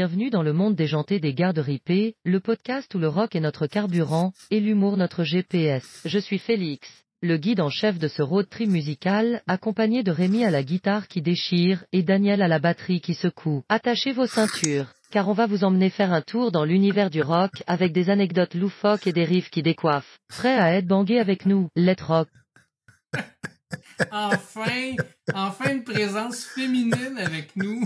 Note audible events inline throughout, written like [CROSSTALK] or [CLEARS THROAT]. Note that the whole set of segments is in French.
Bienvenue dans le monde déjanté des gardes ripés, le podcast où le rock est notre carburant, et l'humour notre GPS. Je suis Félix, le guide en chef de ce road trip musical, accompagné de Rémi à la guitare qui déchire, et Daniel à la batterie qui secoue. Attachez vos ceintures, car on va vous emmener faire un tour dans l'univers du rock, avec des anecdotes loufoques et des riffs qui décoiffent. Prêt à être bangué avec nous, let's rock. Enfin, enfin une présence féminine avec nous.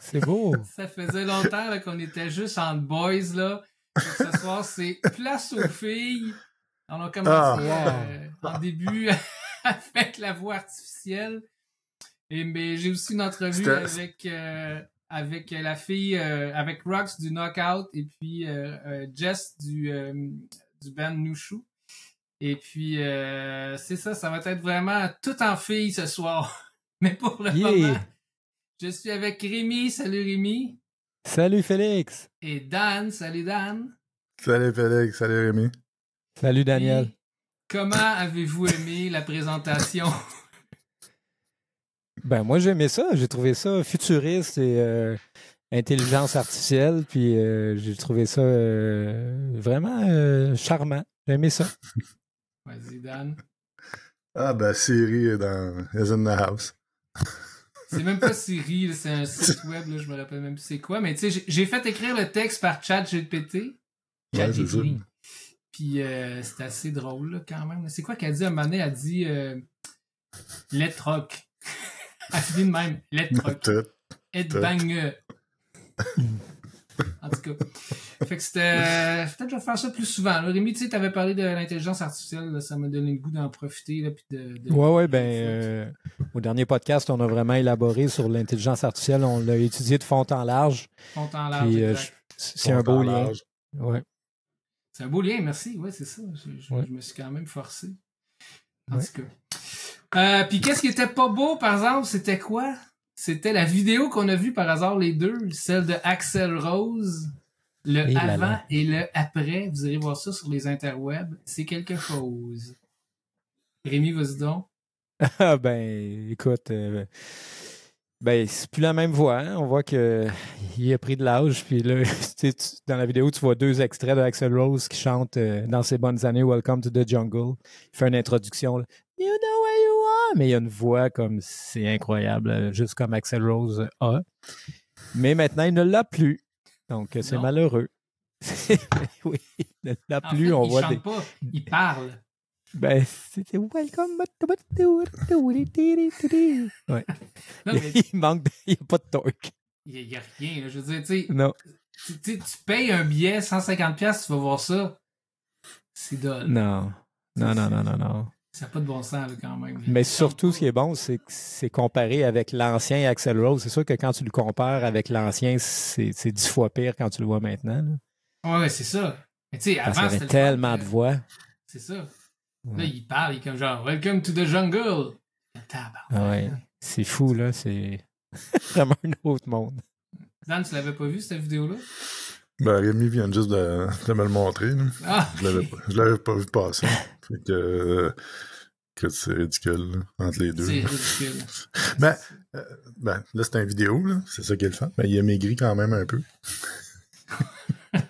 C'est beau. Ça faisait longtemps qu'on était juste en boys là. Ce soir, c'est place aux filles. On a commencé Ah, euh, en début [LAUGHS] avec la voix artificielle. Et mais j'ai aussi une entrevue avec euh, avec la fille euh, avec Rox du Knockout et puis Jess du du band Nushu. Et puis euh, c'est ça, ça va être vraiment tout en filles ce soir. [LAUGHS] Mais pour le Yeah. moment, je suis avec Rémi, salut Rémi, Salut Félix. et Dan, salut Dan. Salut Félix, salut Rémi. Salut Daniel. Comment avez-vous aimé la présentation? [LAUGHS] Ben moi j'ai aimé ça. J'ai trouvé ça futuriste et euh, intelligence artificielle. Puis euh, j'ai trouvé ça euh, vraiment euh, charmant. J'ai aimé ça. Vas-y Dan. Ah ben Siri est dans is in the house. [LAUGHS] C'est même pas Siri, c'est un site web, là, je me rappelle même plus c'est quoi. Mais tu sais, j'ai- fait écrire le texte par ChatGPT. Ouais. ChatGPT. Puis euh, c'est assez drôle là, quand même. C'est quoi qu'elle dit? Un moment donné? Elle dit euh, Let rock. [LAUGHS] Elle dit de même, Let [LAUGHS] rock. Ed Tout. En tout cas. Fait que c'était. Peut-être que je vais faire ça plus souvent. là. Rémi, tu sais, t'avais parlé de l'intelligence artificielle, là, ça m'a donné le goût d'en profiter. Là, puis de, de- Ouais, ouais, ben euh, au dernier podcast, on a vraiment élaboré sur l'intelligence artificielle. On l'a étudié de fond en large. Fond en large, Puis euh, c'est un beau lien. Ouais. C'est un beau lien, merci. Ouais, c'est ça. Je, je- Ouais. je me suis quand même forcé. En Ouais. tout cas. Euh, puis qu'est-ce qui était pas beau, par exemple, c'était quoi? C'était la vidéo qu'on a vue par hasard les deux, celle de Axel Rose, le Et là avant là. et le après. Vous irez voir ça sur les interwebs. C'est quelque chose. Rémi, vas-y donc. [LAUGHS] Ah ben, écoute, euh, ben c'est plus la même voix. hein. On voit que il a pris de l'âge. Puis là, [LAUGHS] tu dans la vidéo, tu vois deux extraits d'Axel Rose qui chante euh, dans ses bonnes années Welcome to the Jungle. Il fait une introduction. là, You know where you are, mais il y a une voix comme c'est incroyable, euh, juste comme Axel Rose a. Mais maintenant, il ne l'a plus. Donc, euh, c'est malheureux. [LAUGHS] oui, il ne l'a plus. fait, on il voit chante des. pas, il parle. Ben, c'était Welcome. Ouais. Non, mais [LAUGHS] il manque de... il n'y a pas de torque. il y, a rien. là. Je veux dire, tu sais, Non. tu, tu- tu payes un billet 150$, piastres, tu vas voir ça. C'est dole. Non. Non, non, non, non, non. Ça n'a pas de bon sens, là, quand même. Mais surtout, ce qui est bon, c'est que c'est comparé avec l'ancien Axel Rose. C'est sûr que quand tu le compares avec l'ancien, c'est dix fois pire quand tu le vois maintenant. là. Ouais, c'est ça. Mais tu sais, Parce avant, y c'était avait tellement de voix. C'est ça. Là, il parle, il est comme genre, Welcome to the jungle. Ouais. C'est fou, là. C'est [LAUGHS] vraiment un autre monde. Dan, tu l'avais pas vu, cette vidéo-là? Ben Rémi vient juste de, de me le montrer. Ah! Je l'avais pas, je l'avais pas vu passer. Fait que, que c'est ridicule là, entre les deux. C'est là. ridicule. [LAUGHS] Ben, euh, ben, là, c'est une vidéo, là. C'est ça qui est le fun. Mais il a maigri quand même un peu. [LAUGHS]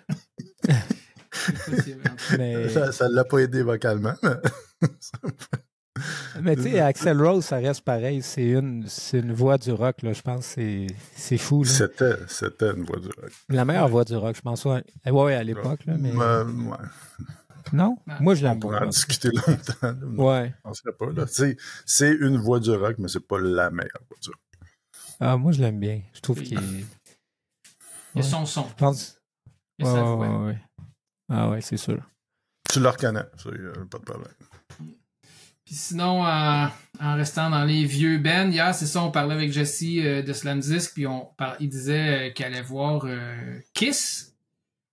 Mais, Ça, ça l'a pas aidé vocalement. mais- [LAUGHS] [LAUGHS] mais tu sais, Axel Rose, ça reste pareil. C'est une, c'est une voix du rock, là. Je pense que c'est- c'est fou, là. C'était, c'était une voix du rock. La meilleure voix du rock, je pense. Ouais, ouais, ouais, à l'époque, là. Mais... Euh, ouais. Non? Ouais. Moi, je On l'aime pourrait en pas. discuter longtemps. Ouais. Je penserais pas, là. C'est, c'est une voix du rock, mais c'est pas la meilleure voix du rock. Ah, moi, je l'aime bien. Je trouve Oui. qu'il est. Il y a son son. Je pense. Il y a Ouais, sa ouais, voix. ouais, ouais. Ah, ouais, c'est sûr. Tu le reconnais, ça, y a pas de problème. Puis sinon, euh, en restant dans les vieux bands, hier, c'est ça, on parlait avec Jesse euh, de Slam Disc, puis on par- il disait euh, qu'il allait voir euh, Kiss.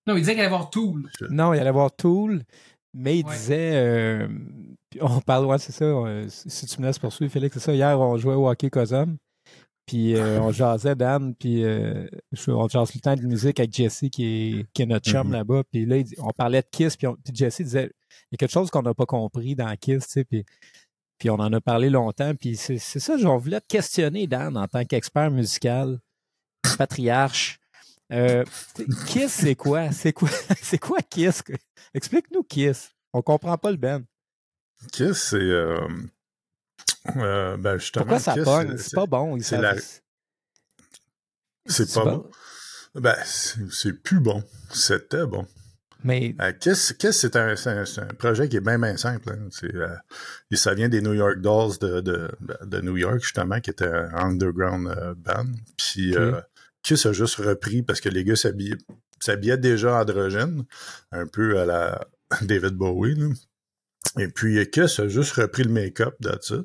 Non, il disait qu'il allait voir Tool. Non, il allait voir Tool, mais il Ouais. disait. euh, on parle, ouais, c'est ça. si tu me laisses poursuivre, Félix, c'est ça. Hier, on jouait au hockey Cosum. Puis euh, on jasait, Dan, puis euh, on jase tout le temps de musique avec Jesse qui est, qui est notre chum Mhm. là-bas. Puis là, on parlait de Kiss, puis, on- puis Jesse disait il y a quelque chose qu'on n'a pas compris dans Kiss, tu sais. Puis, puis on en a parlé longtemps. Puis c'est ça, on voulait te questionner, Dan, en tant qu'expert musical, patriarche. Euh, Kiss, c'est quoi? C'est quoi? [LAUGHS] C'est quoi Kiss? Explique-nous Kiss. On comprend pas le Ben. Kiss, c'est. Euh, euh, ben justement, Pourquoi ça pogne? C'est pas bon. ils c'est la- pas bon? Ben, c'est plus bon. C'était bon. Mais Euh, Kiss, Kiss, c'est un, c'est un- projet qui est bien, bien simple. hein. C'est, euh, et ça vient des New York Dolls de, de, de New York, justement, qui était un underground euh, band. Puis euh, Kiss a juste repris parce que les gars s'habillaient, déjà androgyne, un peu à la [LAUGHS] David Bowie. là. Et puis euh, Kiss a juste repris le make-up de ça.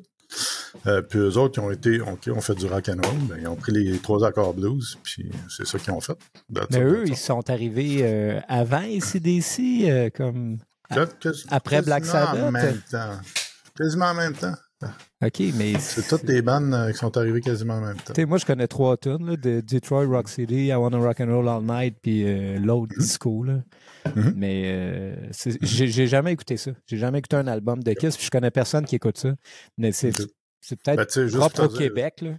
Euh, puis eux autres, ils ont été, ont, ont fait du rock and roll, ben, ils ont pris les trois accords blues, puis c'est ça qu'ils ont fait. That's Mais eux, ils sont arrivés euh, avant ACDC, euh, comme. Après Black quasiment Sabbath? En même temps. Quasiment en même temps. OK, mais. C'est toutes les bandes euh, qui sont arrivées quasiment en même temps. Moi, je connais trois tunes, là, de Detroit Rock City, I Wanna Rock and Roll All Night, puis euh, l'autre disco. Là. Mhm. Mais euh, c'est- j'ai jamais écouté ça. J'ai jamais écouté un album de Kiss, puis je connais personne qui écoute ça. Mais c'est peut-être Ben, propre au Québec. Là.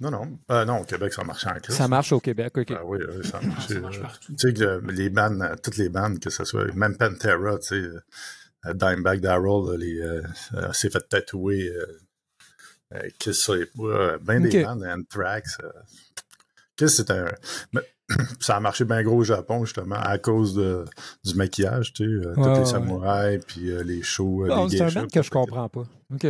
Non, non. Euh, non, au Québec, ça marche en crise. Ça marche au Québec, OK. Ah oui, oui, ça Non, marche. ça marche partout. Tu sais, que le- les bandes, euh, toutes les bandes, que ce soit, même Pantera, tu sais, Dimebag Darrell, là, euh, euh, s'est fait tatouer, euh, euh, Kiss sur les poids, ben des Ok. bandes, Anthrax. euh, Kiss, c'est un. mais [CLEARS THROAT] ça a marché bien gros au Japon, justement, à cause de, du maquillage, tu sais, euh, Ouais, tous ouais. les samouraïs, puis euh, les shows. euh, les c'est un band que je comprends pas. OK.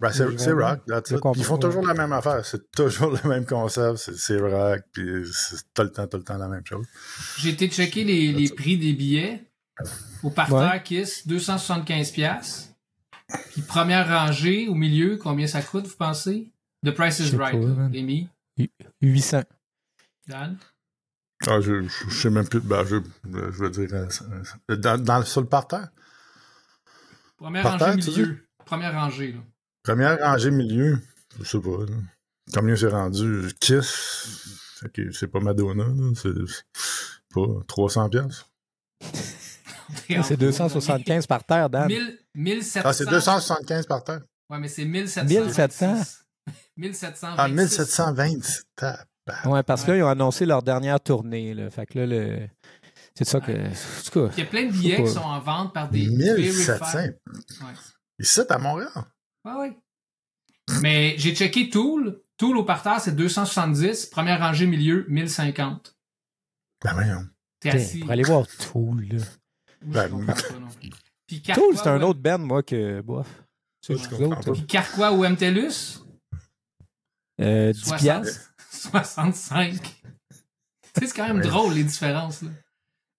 Ben, c'est rock, Puis Ils font toujours la même affaire. C'est [LAUGHS] toujours le même concept. C'est- C'est rock, puis c'est tout le temps, tout le temps la même chose. J'ai été checker les, les prix des billets. Au parterre Ouais. Kiss, 275$. piastres. Puis première rangée, au milieu, combien ça coûte, vous pensez? The Price is Right. Amy, 800. Dan? Ah, je, je, je sais même plus. Ben, je, je veux dire, euh, euh, dans, dans, sur le parterre. Première Parterre, rangée, milieu. Première rangée, là. Première rangée milieu, je sais pas. Là. Combien c'est rendu? Kiss, ok, c'est pas Madonna, c'est pas 300 pièces. C'est 275 par terre, Dan. 1000, 1700. Ah, c'est 275 par terre. Ouais, mais c'est 1700. 1700. 1700. Ah, 1720. tabarnak. Ouais, parce que Ouais. là, ils ont annoncé leur dernière tournée. Là. Fait que là, le... c'est ça que. En tout cas, Il y a plein de billets qui sont en vente par des 1700. verified- Ouais. Ici, à Montréal. Ouais, ouais. Mais j'ai checké Tool. Tool au parterre, c'est 270. Première rangée milieu, 1050. Ben voyons. T'es assis. pour aller voir Tool. Là. Moi, Ben, pas. [LAUGHS] Puis Tool, Carquois c'est un ou- autre band, moi, que. Bof. C'est. Puis Carquois ou MTELUS? Euh, 10 60. piastres. 65. Tu sais, c'est quand même Ouais. drôle, les différences. Là.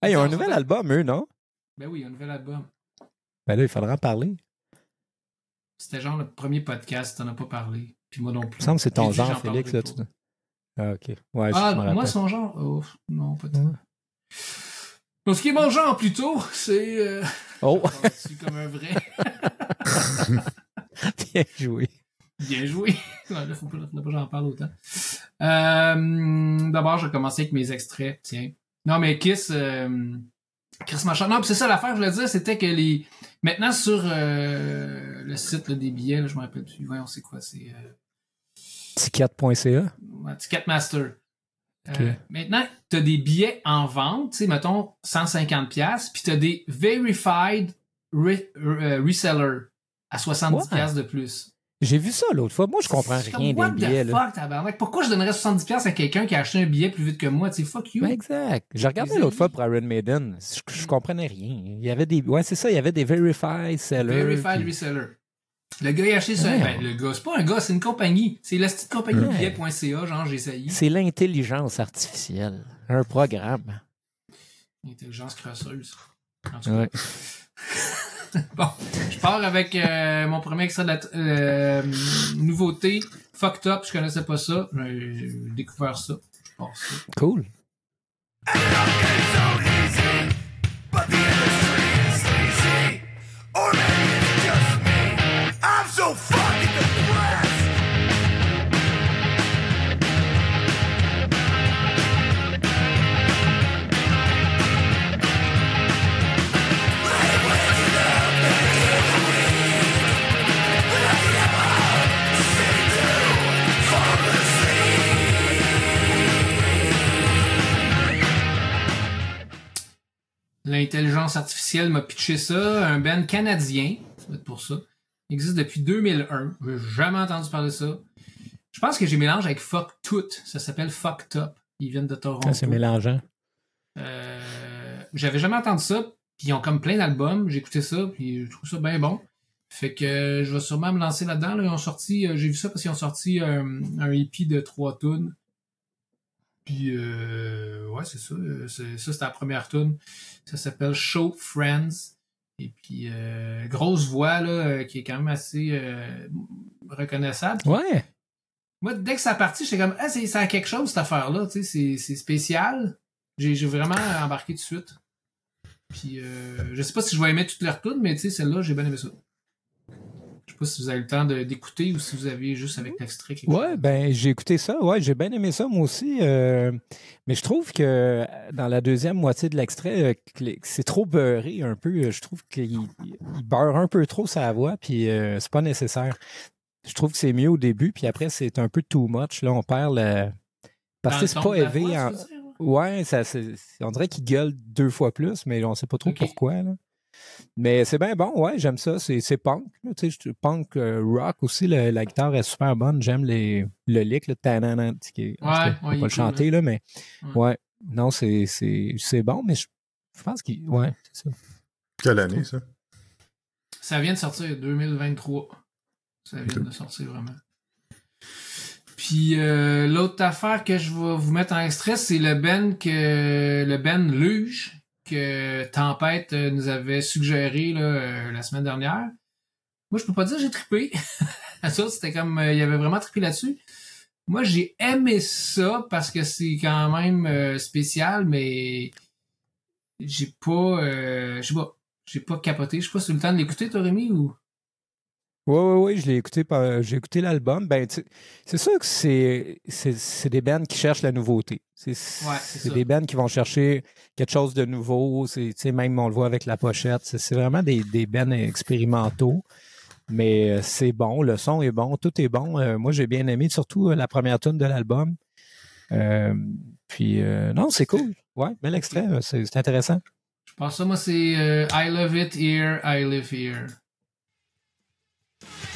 Hey, ils ont un nouvel album, eux, non? Ben oui, il y a un nouvel album. Ben là, il faudra en parler. C'était genre le premier podcast, t'en as pas parlé. Puis moi non plus. Il me semble que c'est ton genre, Félix. Là, tu... Ah, ok. Ouais, Ah, moi, rappelle. son genre? Oh, non, pas Ouais. Donc, ce qui est mon genre plutôt, c'est. Euh... Oh, [LAUGHS] je suis comme un vrai. [LAUGHS] bien joué. Bien joué. [LAUGHS] Ouais, là, faut pas, pas que j'en parle autant. Euh, D'abord, je vais commencer avec mes extraits. Tiens. Non, mais Kiss. Euh... Chris Machin. Non, puis c'est ça l'affaire, je voulais dire, c'était que les. Maintenant, sur euh, le site là, des billets, là, je me rappelle plus. Voyons, c'est quoi? C'est. Euh... Ticket.ca. ouais, Ticketmaster. Euh, maintenant, tu as des billets en vente, tu sais, mettons 150$, puis tu as des verified re- euh, reseller à 70$ Ouais. piastres de plus. J'ai vu ça l'autre fois. Moi, je comprends rien des billets. Là. fuck? Pourquoi je donnerais 70$ piastres à quelqu'un qui a acheté un billet plus vite que moi? Tu sais, fuck you. Ben, exact. J'ai regardé l'autre fois pour Iron Maiden. Je, je comprenais rien. Il y avait des. Ouais, c'est ça. Il y avait des verified sellers. verified puis- reseller. Le gars, il a acheté ça. Ouais. Ben, le gars, c'est pas un gars, c'est une compagnie. C'est la petite compagnie Ouais. billet.ca, genre, j'ai essayé. C'est l'intelligence artificielle. Un programme. Intelligence crasseuse. En tout cas. Ouais. [LAUGHS] Bon, je pars avec euh, mon premier extrait de la euh, nouveauté. Fucked Up, je connaissais pas ça. J'ai découvert ça. Je pars ça. Cool. L'intelligence artificielle m'a pitché ça, un band canadien, ça va être pour ça. Il existe depuis 2001. J'ai jamais entendu parler de ça. Je pense que j'ai mélangé avec Fuck Tout. Ça s'appelle Fucked Up. Ils viennent de Toronto. Ah, c'est mélangeant. Euh, J'avais jamais entendu ça. Puis ils ont comme plein d'albums. J'ai écouté ça. Puis je trouve ça bien bon. Fait que je vais sûrement me lancer là-dedans. là. Ils ont sorti, euh, j'ai vu ça parce qu'ils ont sorti euh, un EP de trois tunes. Puis euh, ouais, c'est ça. euh, c'est- Ça, c'était la première tune. Ça s'appelle Show Friends. Et puis euh, grosse voix là, euh, qui est quand même assez euh, reconnaissable. Ouais. Moi, dès que ça a parti, j'étais comme Ah, c'est, ça a quelque chose cette affaire-là, tu sais, c'est, c'est spécial. J'ai, j'ai vraiment embarqué tout de suite. Puis euh, je sais pas si je vais aimer toutes leurs tunes, mais tu sais, celle-là, j'ai bien aimé ça. Je sais pas si vous avez le temps d'écouter ou si vous avez juste avec l'extrait Ouais, chose. ben j'ai écouté ça. Ouais, j'ai bien aimé ça moi aussi. euh, mais je trouve que euh, dans la deuxième moitié de l'extrait, euh, c'est trop beurré un peu. Je trouve qu'il il beurre un peu trop sa voix, puis euh, c'est pas nécessaire. Je trouve que c'est mieux au début, puis après c'est un peu too much. Là, on perd le. Parce que c'est pas élevé en. Ouais, ça, on dirait qu'il gueule deux fois plus, mais on sait pas trop pourquoi. Là. Mais c'est bien bon, ouais, j'aime ça. C'est, c'est punk. tu sais, punk euh, rock aussi, le- la guitare est super bonne. J'aime les, le lick, le sais, qui Ouais, pas le chanter, là, mais Ouais. ouais. Non, c'est, c'est, c'est bon, mais je, je pense qu'il. Ouais, c'est ça. Quelle année, ça? Ça vient de sortir 2023. Ça vient de sortir vraiment. Puis euh, l'autre affaire que je vais vous mettre en extrait, c'est le Ben que le Ben Luge que Tempête euh, nous avait suggéré là, euh, la semaine dernière. Moi, je peux pas dire j'ai trippé. [LAUGHS] ça, c'était comme euh, il avait vraiment trippé là-dessus. Moi, j'ai aimé ça parce que c'est quand même spécial, mais j'ai pas euh, je sais pas. J'ai pas capoté. Je sais pas si le temps de l'écouter, Rémi, ou? Oui, oui, oui, je l'ai écouté, par- j'ai écouté l'album. Ben, c'est sûr que c'est, c'est, des bands qui cherchent la nouveauté. C'est, Ouais, des bands qui vont chercher quelque chose de nouveau. C'est, même on le voit avec la pochette. C'est, vraiment des, des bands expérimentaux. Mais euh, c'est bon, le son est bon, tout est bon. Euh, moi, j'ai bien aimé, surtout euh, la première tune de l'album. Euh, puis, euh, non, c'est cool. Ouais, bel extrait, c'est, intéressant. Je pense ça, moi, c'est I love it here, I live here. Yeah.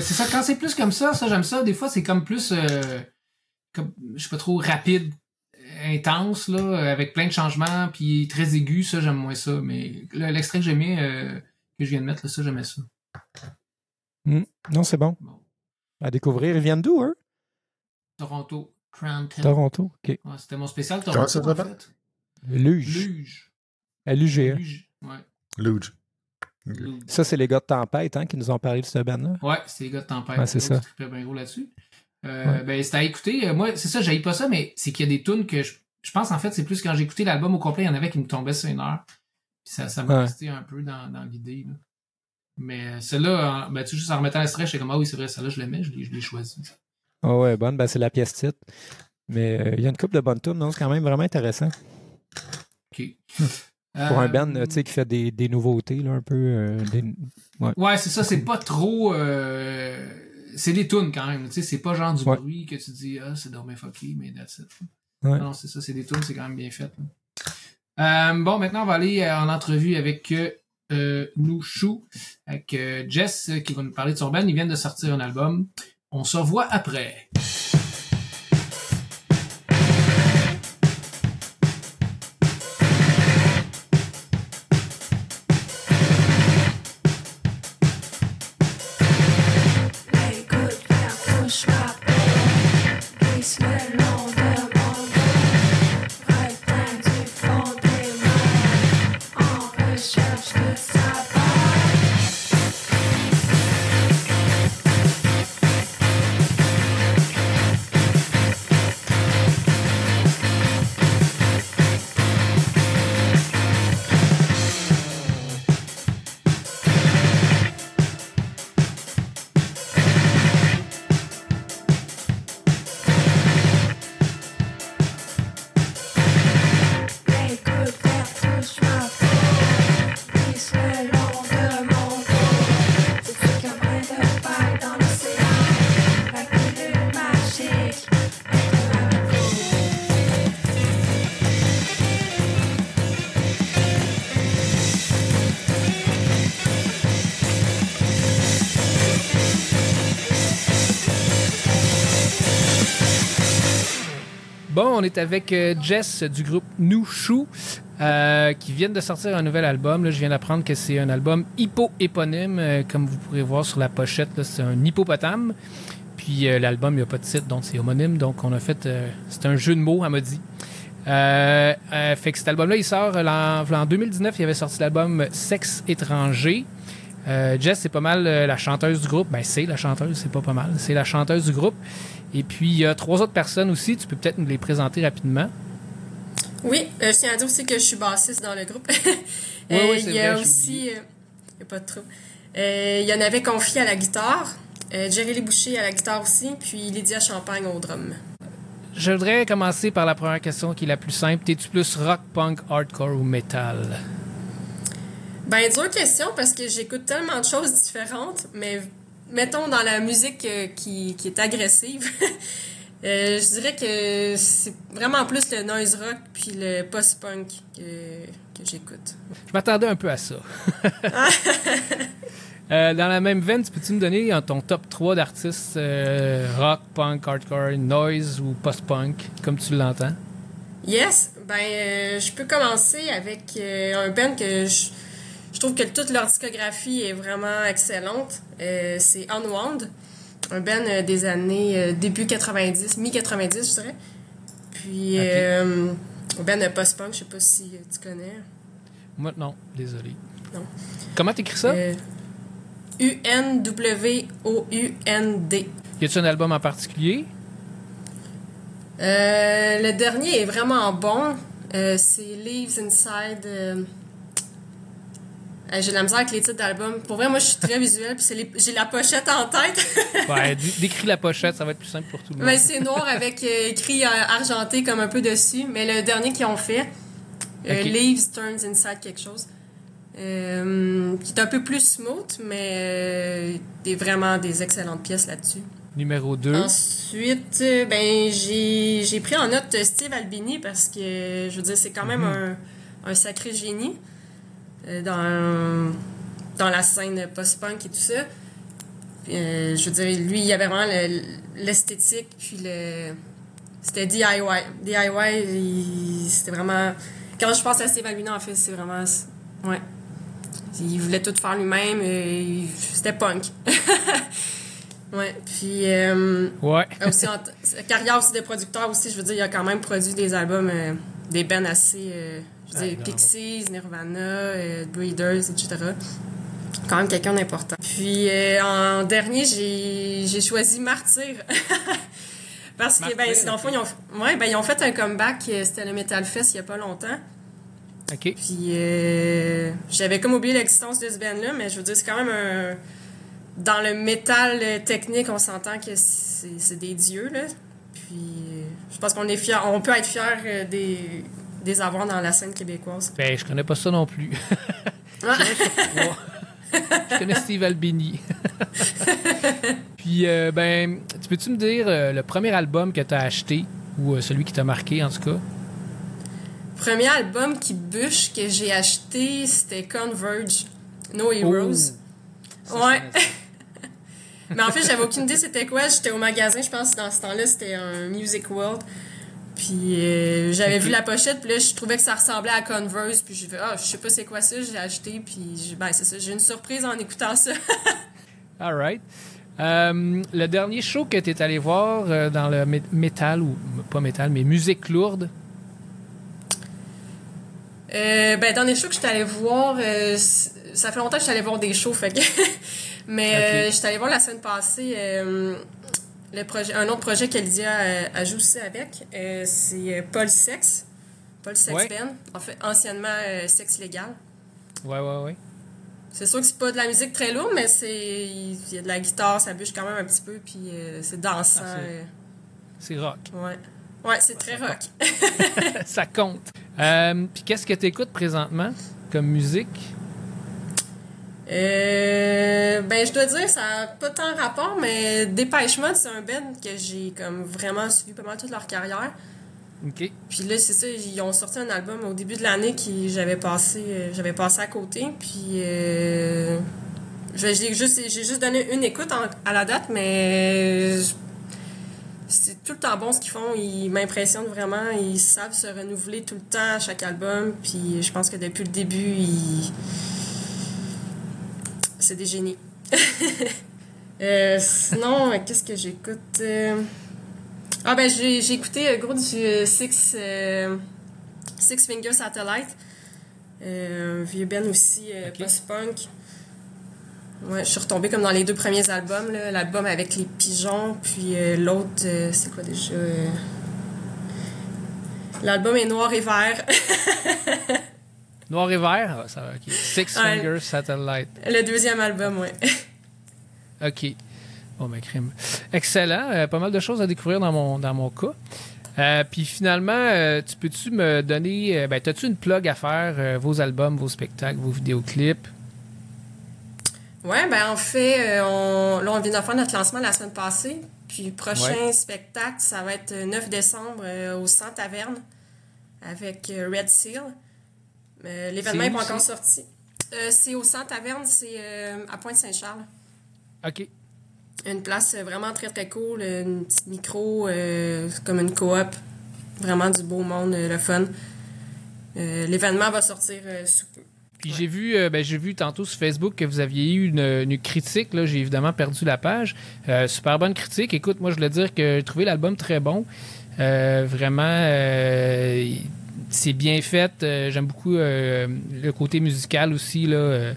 C'est ça. Quand c'est plus comme ça, ça, j'aime ça. Des fois, c'est comme plus, euh, comme, je sais pas trop, rapide, intense, là, avec plein de changements, puis très aigu. Ça, j'aime moins ça. Mais le- l'extrait que j'aimais, euh, que je viens de mettre, là, ça, j'aimais ça. Non, c'est bon. Bon. À découvrir. Ils viennent d'où, eux? Toronto. Crowntown. Toronto. OK. Ouais, C'était mon spécial Comment Toronto, en fait. Luge. Luge. L-U-G-E. Luge. Ouais. Luge. Ça, c'est les gars de Tempête hein, qui nous ont parlé de cette band-là? Ouais, c'est les gars de Tempête. Ouais, c'est ça. bien gros là-dessus. Euh, Ouais. Ben, c'était à écouter. Euh, Moi, c'est ça, j'aille pas ça, mais c'est qu'il y a des tunes que je, je pense, en fait, c'est plus quand j'ai écouté l'album au complet, il y en avait qui me tombaient sur une heure. Puis ça, ça m'a Ouais. resté un peu dans, dans l'idée. Mais euh, celle-là, en- ben, tu sais, juste en remettant l'extrait, j'étais comme, ah oui, c'est vrai, celle-là, je l'aimais, je l'ai, je l'ai choisi. Ah ouais, bonne. Ben, c'est la pièce titre. Mais euh, il y a une couple de bonnes tunes, non? C'est quand même vraiment intéressant. OK. Pour Euh, un band, euh, tu sais, qui fait des, des nouveautés, là, un peu. euh, des- [LAUGHS] Ouais, c'est ça, c'est pas trop. euh, C'est des tunes quand même, tu sais, c'est pas genre du Ouais. bruit que tu dis, ah, c'est dormir fucké, mais that's it. Ouais. Non, c'est ça, c'est des tunes, c'est quand même bien fait. Euh, bon, maintenant, on va aller en entrevue avec euh, euh, Nouchou, avec euh, Jess, qui va nous parler de son band. Ils viennent de sortir un album. On se revoit après. On est avec euh, Jess du groupe Nous Chou, euh, qui viennent de sortir un nouvel album. Je viens d'apprendre que c'est un album hippo-éponyme. euh, comme vous pourrez voir sur la pochette, c'est un hippopotame. Puis l'album, il n'y a pas de titre, donc c'est homonyme. Donc on a fait. c'est un jeu de mots, elle m'a dit. Fait que cet album-là, il sort en, en 2019. Il avait sorti l'album Sexe étranger. Jess, c'est pas mal la chanteuse du groupe. Ben, c'est la chanteuse, c'est pas pas mal. C'est la chanteuse du groupe. Et puis, il y a trois autres personnes aussi. Tu peux peut-être nous les présenter rapidement. Oui, euh, je tiens à dire aussi que je suis bassiste dans le groupe. [LAUGHS] Oui, Euh, oui, c'est il y a vrai, aussi. euh, Il n'y a pas de trouble. Euh, il y en avait confié à la guitare. Euh, Jerry Lee Boucher à la guitare aussi. Puis Lydia Champagne au drum. Je voudrais commencer par la première question qui est la plus simple. T'es-tu plus rock, punk, hardcore ou metal? Ben, dure question parce que j'écoute tellement de choses différentes, mais mettons dans la musique euh, qui, qui est agressive, [LAUGHS] euh, je dirais que c'est vraiment plus le noise rock puis le post-punk que, que j'écoute. Je m'attendais un peu à ça. [LAUGHS] Euh, dans la même veine, peux-tu me donner ton top 3 d'artistes euh, rock, punk, hardcore, noise ou post-punk, comme tu l'entends? Yes, ben je peux commencer avec un band que je, je trouve que toute leur discographie est vraiment excellente. Euh, c'est Unwound, un band euh, des années euh, début 90, mi-90 je dirais. Puis Ok. euh, un band de post-punk, je sais pas si tu connais. Moi, non, désolé. Non. Comment t'écris ça? Euh, U-N-W-O-U-N-D. Y a-tu un album en particulier? Euh, le dernier est vraiment bon. Euh, c'est Leaves Inside. Euh, j'ai de la misère avec les titres d'albums. Pour vrai, moi, je suis très visuelle. puis les- J'ai la pochette en tête. [LAUGHS] Ouais, décris la pochette, ça va être plus simple pour tout le monde. Ben, c'est noir avec euh, écrit euh, argenté comme un peu dessus. Mais le dernier qu'ils ont fait. Leaves Turns Inside quelque chose, qui est un peu plus smooth, mais des, vraiment des excellentes pièces là-dessus. Numéro 2. Ensuite, ben j'ai pris en note Steve Albini parce que je veux dire c'est quand même un, un sacré génie dans dans la scène post-punk et tout ça. Euh, je veux dire lui il avait vraiment le- l'esthétique puis le c'était DIY. DIY c'était vraiment quand je pense à Steve Albini en fait c'est vraiment ouais il voulait tout faire lui-même euh, il- c'était punk. [LAUGHS] ouais puis euh, Ouais. aussi en carrière aussi de producteur aussi je veux dire il a quand même produit des albums euh, des bands assez euh, je veux dire. Pixies Nirvana euh, Breeders etc quand même quelqu'un d'important puis euh, en dernier j'ai choisi Martyr [LAUGHS] parce que ben dans le fond ils ont ouais ben ils ont fait un comeback euh, c'était le Metal Fest il y a pas longtemps OK. puis euh, j'avais comme oublié l'existence de ce band-là, mais je veux dire, c'est quand même un. Dans le métal technique, on s'entend que c'est des dieux, là. Puis je pense qu'on est fiers, on peut être fiers des, des avoir dans la scène québécoise. Ben, je connais pas ça non plus. [LAUGHS] Ah. Je connais Steve Albini. [LAUGHS] Puis, euh, ben, tu peux-tu me dire euh, le premier album que tu as acheté ou euh, celui qui t'a marqué en tout cas? Premier album qui bûche que j'ai acheté, c'était Converge, No Heroes. Ça, Ouais. [LAUGHS] Mais en fait, j'avais aucune idée c'était quoi. J'étais au magasin, je pense, dans ce temps-là, c'était un Music World. Puis euh, j'avais vu la pochette, puis là, je trouvais que ça ressemblait à Converse. Puis j'ai fait, ah, je sais pas c'est quoi ça, j'ai acheté. Puis ben, c'est ça, j'ai eu une surprise en écoutant ça. [LAUGHS] All right. Euh, le dernier show que tu es allé voir euh, dans le mé- métal, ou pas métal, mais musique lourde, ben, dans les shows que j'étais allée voir, euh, c- ça fait longtemps que j'étais allée voir des shows, fait que. [LAUGHS] Mais euh, Ok. j'étais allée voir la semaine passée le projet, un autre projet qu'Elydia euh, a joué aussi avec. Euh, c'est euh, Paul Sex. Paul Sex Ouais. Band. En fait, anciennement euh, Sexe Légal. ouais, ouais, ouais. C'est sûr que c'est pas de la musique très lourde, mais c'est il y a de la guitare, ça bûche quand même un petit peu, puis euh, c'est dansant. Ah, c'est- rock. ouais. Ouais, c'est très rock. [LAUGHS] [LAUGHS] ça compte. Puis qu'est-ce que tu écoutes présentement comme musique? Euh, ben, je dois dire, ça n'a pas tant rapport, mais Dépêche Mode, c'est un band que j'ai comme vraiment suivi pas mal toute leur carrière. OK. Puis là, c'est ça, ils ont sorti un album au début de l'année qui j'avais passé, euh, j'avais passé à côté. Puis euh, j'ai juste, j'ai juste donné une écoute en- à la date, mais je- c'est tout le temps bon ce qu'ils font. Ils m'impressionnent vraiment. Ils savent se renouveler tout le temps à chaque album. Puis je pense que depuis le début, ils... c'est des génies. [LAUGHS] Euh, sinon, euh, qu'est-ce que j'écoute? Euh, Ah ben j'ai écouté gros du Six, Six Finger Satellite. Vieux Ben aussi, euh, Ok. post-punk. Ouais, je suis retombée comme dans les deux premiers albums, l'album avec les pigeons, puis euh, l'autre, euh, c'est quoi déjà? euh, L'album est noir et vert. [LAUGHS] Noir et vert, ah, ça va, ok. Six Ouais. Finger Satellite. Le deuxième album, ouais. [LAUGHS] OK. Bon, ben, crime. Excellent. Euh, pas mal de choses à découvrir dans mon, dans mon cas. Euh, puis finalement, euh, tu peux-tu me donner. ben, as-tu une plug à faire vos albums, vos spectacles, vos vidéoclips? Ouais, ben en fait, on, là, on vient de faire notre lancement la semaine passée. Puis prochain Ouais. spectacle, ça va être euh, 9 décembre au Centre Taverne avec Red Seal. Euh, L'événement n'est pas encore sorti. Euh, c'est au Centre Taverne, c'est euh, à Pointe-Saint-Charles. OK. Une place vraiment très très cool, une petite micro, euh, comme une coop. Vraiment du beau monde, le fun. L'événement va sortir sous peu. Puis j'ai vu, euh, ben, j'ai vu tantôt sur Facebook que vous aviez eu une, une critique. Là, j'ai évidemment perdu la page. Euh, super bonne critique. Écoute, moi, je voulais dire que j'ai trouvé l'album très bon. Euh, vraiment, c'est bien fait. Euh, J'aime beaucoup euh, le côté musical aussi. Là, euh,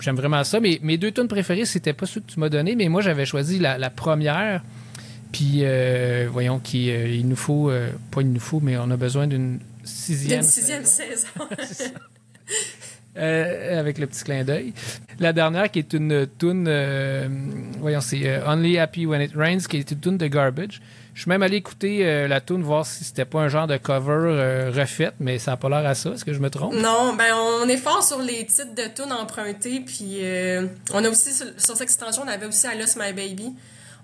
J'aime vraiment ça. Mais mes deux tunes préférées, c'était pas ceux que tu m'as donné, mais moi, j'avais choisi la, la première. Puis, voyons, qui, euh, il nous faut, pas il nous faut, mais on a besoin d'une sixième. D'une sixième saison. saison. [LAUGHS] Avec le petit clin d'œil. La dernière qui est une tune, voyons, c'est Only Happy When It Rains, qui est une tune de Garbage. Je suis même allé écouter euh, la tune, voir si c'était pas un genre de cover euh, refaite, mais ça a pas l'air à ça. Est-ce que je me trompe? Non, ben on est fort sur les titres de tunes empruntés, puis euh, on a aussi sur, sur cette extension, on avait aussi I Lost My Baby.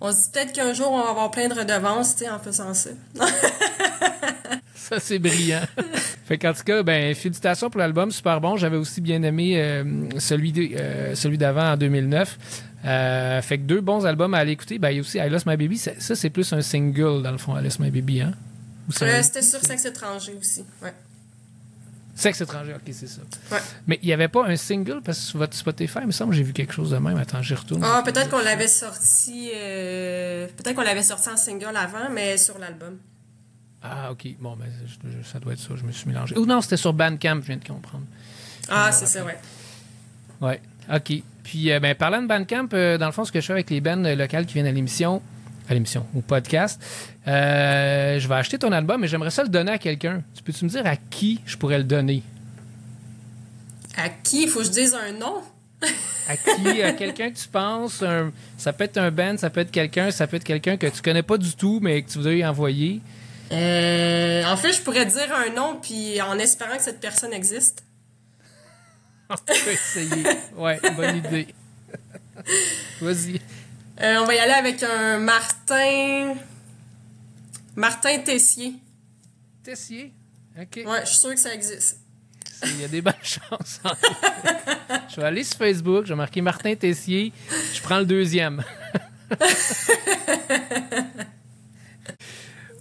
On se dit peut-être qu'un jour on va avoir plein de redevances, tu sais, en faisant ça. [LAUGHS] Ça, c'est brillant. [LAUGHS] fait qu'en tout cas, ben, félicitations pour l'album, super bon. J'avais aussi bien aimé euh, celui de- euh, celui d'avant en 2009. Euh, fait que deux bons albums à aller écouter. Ben, il y a aussi I Lost My Baby. Ça, ça, c'est plus un single, dans le fond, I Lost My Baby, hein? Euh, C'était sur Sexe étranger aussi. Ouais. Sexe étranger, ok, c'est ça. Ouais. Mais il n'y avait pas un single parce que sur votre Spotify, il me semble que j'ai vu quelque chose de même. Attends, j'y retourne. Ah, peut-être qu'on l'avait sorti. euh, peut-être qu'on l'avait sorti en single avant, mais sur l'album. Ah, ok. Bon, ben, je- je- ça doit être ça. Je me suis mélangé. Ou non, c'était sur Bandcamp, je viens de comprendre. Ah, c'est ça, ouais. Ouais, ok. Puis, euh, ben, parlant de Bandcamp, euh, dans le fond, ce que je fais avec les bands locales qui viennent à l'émission, à l'émission, au podcast, euh, je vais acheter ton album, mais j'aimerais ça le donner à quelqu'un. Tu peux-tu me dire à qui je pourrais le donner? À qui? Faut que je dise un nom? À qui? à [LAUGHS] quelqu'un que tu penses? un- ça peut être un band, ça peut être quelqu'un, ça peut être quelqu'un que tu connais pas du tout, mais que tu voudrais lui envoyer. Euh, en fait, je pourrais dire un nom, puis en espérant que cette personne existe. [LAUGHS] On peut essayer. Ouais, bonne idée. Vas-y. Euh, on va y aller avec un Martin. Martin Tessier. Tessier? OK. Ouais, je suis sûre que ça existe. Il y a des bonnes [LAUGHS] chances. en je vais aller sur Facebook, je vais marquer Martin Tessier. Je prends le deuxième. [LAUGHS]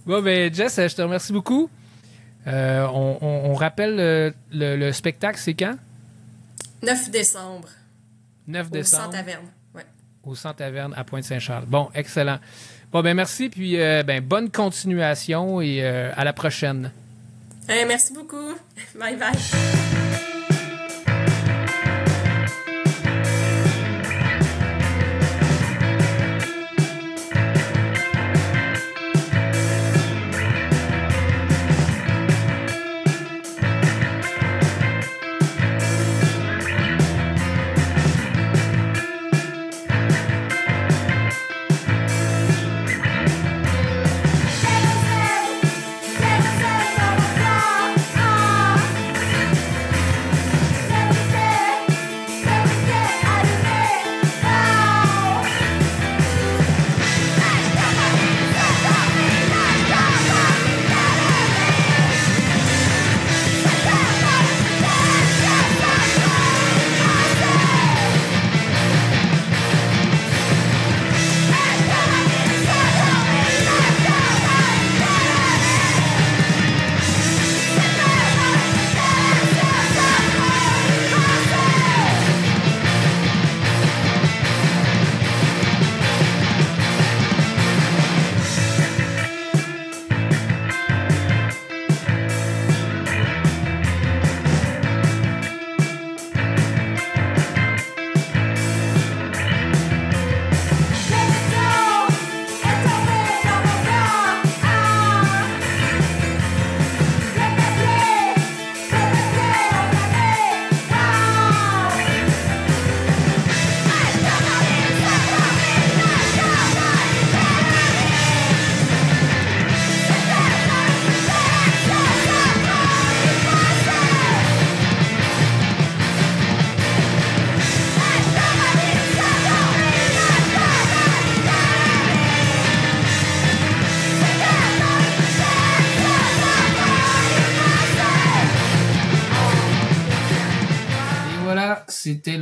bon, ben, Jess, je te remercie beaucoup. Euh, on, on- on rappelle le, le spectacle, c'est quand? 9 décembre. 9 Au décembre. Centre Taverne. Ouais. au Centre Taverne à Pointe-Saint-Charles. Bon, excellent. Bon, ben merci, puis euh, ben, bonne continuation et euh, à la prochaine. Euh, merci beaucoup. [LAUGHS] Bye bye.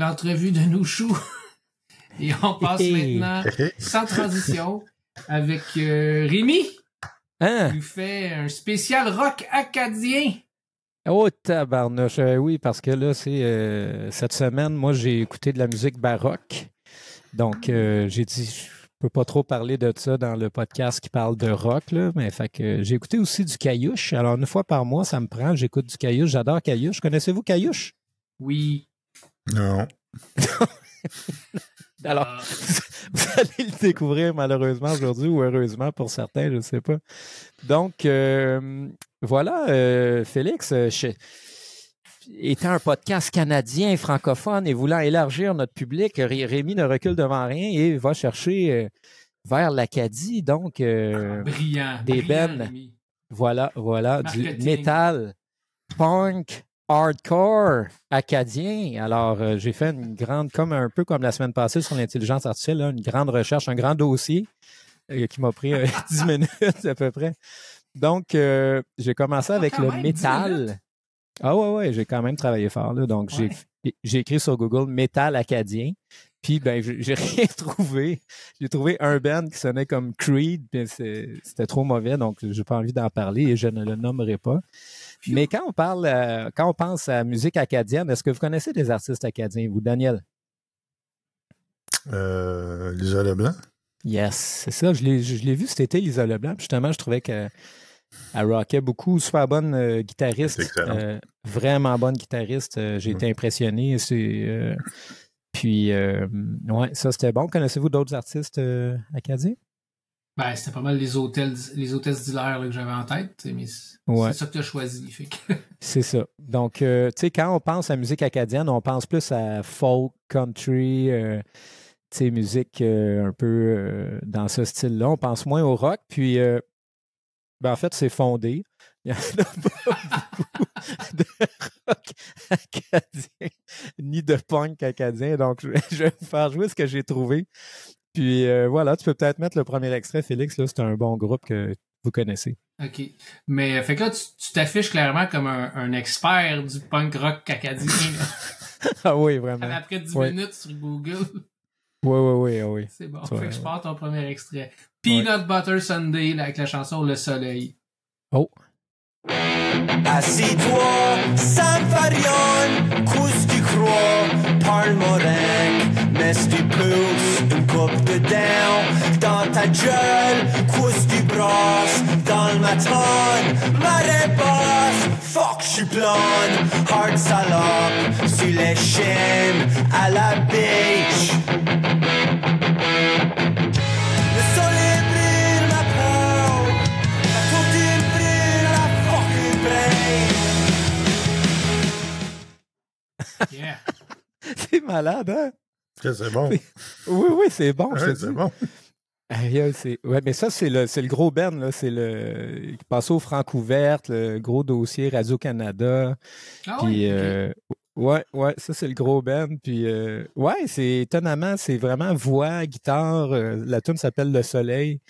L'entrevue de Nouchou. [LAUGHS] Et on passe maintenant, sans transition, avec euh, Rémi, Hein? qui nous fait un spécial rock acadien. Oh, tabarnouche. Euh, oui, parce que là, c'est euh, cette semaine, moi, j'ai écouté de la musique baroque. Donc, j'ai dit, je peux pas trop parler de ça dans le podcast qui parle de rock, là, mais fait que j'ai écouté aussi du caillouche. Alors, une fois par mois, ça me prend, j'écoute du caillouche. J'adore caillouche. Connaissez-vous caillouche? Oui. Non. [LAUGHS] Alors, Ah, [LAUGHS] vous allez le découvrir malheureusement aujourd'hui ou heureusement pour certains, je ne sais pas. Donc, euh, voilà, euh, Félix, euh, je- étant un podcast canadien francophone et voulant élargir notre public, Ré- Rémi ne recule devant rien et va chercher euh, vers l'Acadie. Donc, euh, brillant. des brillant, bennes. Rémi. voilà, voilà, du métal, punk, hardcore acadien. Alors, euh, j'ai fait une grande, comme un peu comme la semaine passée sur l'intelligence artificielle, là, une grande recherche, un grand dossier euh, qui m'a pris euh, [LAUGHS] 10 minutes à peu près. Donc, euh, j'ai commencé avec le même, 10 métal. Ah ouais, ouais, j'ai quand même travaillé fort. Là. Donc, j'ai Ouais. j'ai écrit sur Google métal acadien. Puis, ben, j'ai [LAUGHS] rien trouvé. J'ai trouvé un band qui sonnait comme Creed, puis c'est- c'était trop mauvais, donc j'ai pas envie d'en parler et je ne le nommerai pas. Mais quand on parle, euh, quand on pense à musique acadienne, est-ce que vous connaissez des artistes acadiens, vous, Daniel? Euh, Lisa Leblanc? Yes, c'est ça. Je l'ai, vu cet été, Lisa Leblanc. puis Justement, je trouvais qu'elle elle rockait beaucoup. Super bonne euh, guitariste. Euh, vraiment bonne guitariste. Euh, j'ai été impressionné. Euh, puis, euh, ouais, ça, c'était bon. Connaissez-vous d'autres artistes euh, acadiens? Ben, c'était pas mal les hôtels, les hôtesses d'hilaire que j'avais en tête, mais c'est Ouais. ça que tu as choisi. Fait [LAUGHS] que... C'est ça. Donc, euh, tu sais, quand on pense à musique acadienne, on pense plus à folk, country, euh, tu sais, musique euh, un peu dans ce style-là. On pense moins au rock. Puis, ben, en fait, c'est fondé. [LAUGHS] Il n'y en a pas beaucoup de rock acadien, ni de punk acadien. Donc, je vais, je vais vous faire jouer ce que j'ai trouvé. Puis, euh, voilà, tu peux peut-être mettre le premier extrait, Félix. Là, c'est un bon groupe que vous connaissez. OK. Mais euh, fait que là, tu tu t'affiches clairement comme un, un expert du punk rock acadien. [LAUGHS] ah oui, vraiment. Après 10 Ouais. minutes sur Google. Oui, oui, oui, oui. C'est bon. Ça, fait que je pars ton premier extrait. Peanut Butter Sunday là, avec la chanson Le Soleil. Oh, Assis-toi, tu crois? Parle-moi de fuck, j'suis blonde, hard salope, sur les chaînes à la beach. Le soleil brille ma peau, la brille la fucking brain. Yeah. [LAUGHS] c'est malade, hein? C'est bon. Oui, oui, c'est bon. Ouais, c'est bon. Ouais, mais ça, c'est le, c'est le gros Ben, là. C'est le. qui passe au Francouverte, le gros dossier Radio-Canada. Ah Puis, ok. euh, ouais, ouais, ça, c'est le gros Ben. Puis, euh, ouais, c'est étonnamment, c'est vraiment voix, guitare. euh, la tune s'appelle Le Soleil.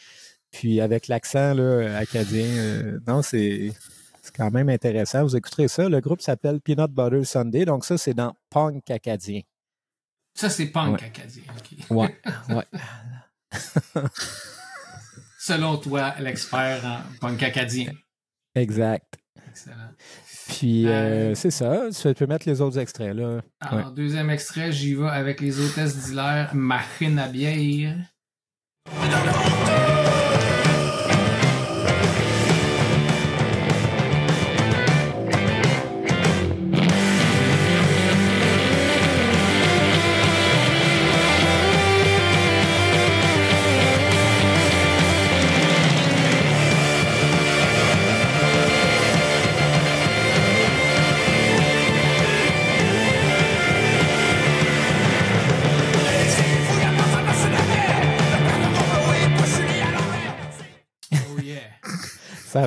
Puis, avec l'accent, là, acadien. euh, non, c'est. C'est quand même intéressant. Vous écouterez ça. Le groupe s'appelle Peanut Butter Sunday. Donc, ça, c'est dans Punk acadien. Ça, c'est punk ouais. acadien. Ouais, ouais. [LAUGHS] Selon toi, l'expert en punk acadien. Exact. Excellent. Puis, euh, Euh, c'est ça. Tu peux mettre les autres extraits, là. Alors, deuxième extrait, j'y vais avec les hôtesses d'hilaire, Machine à bière.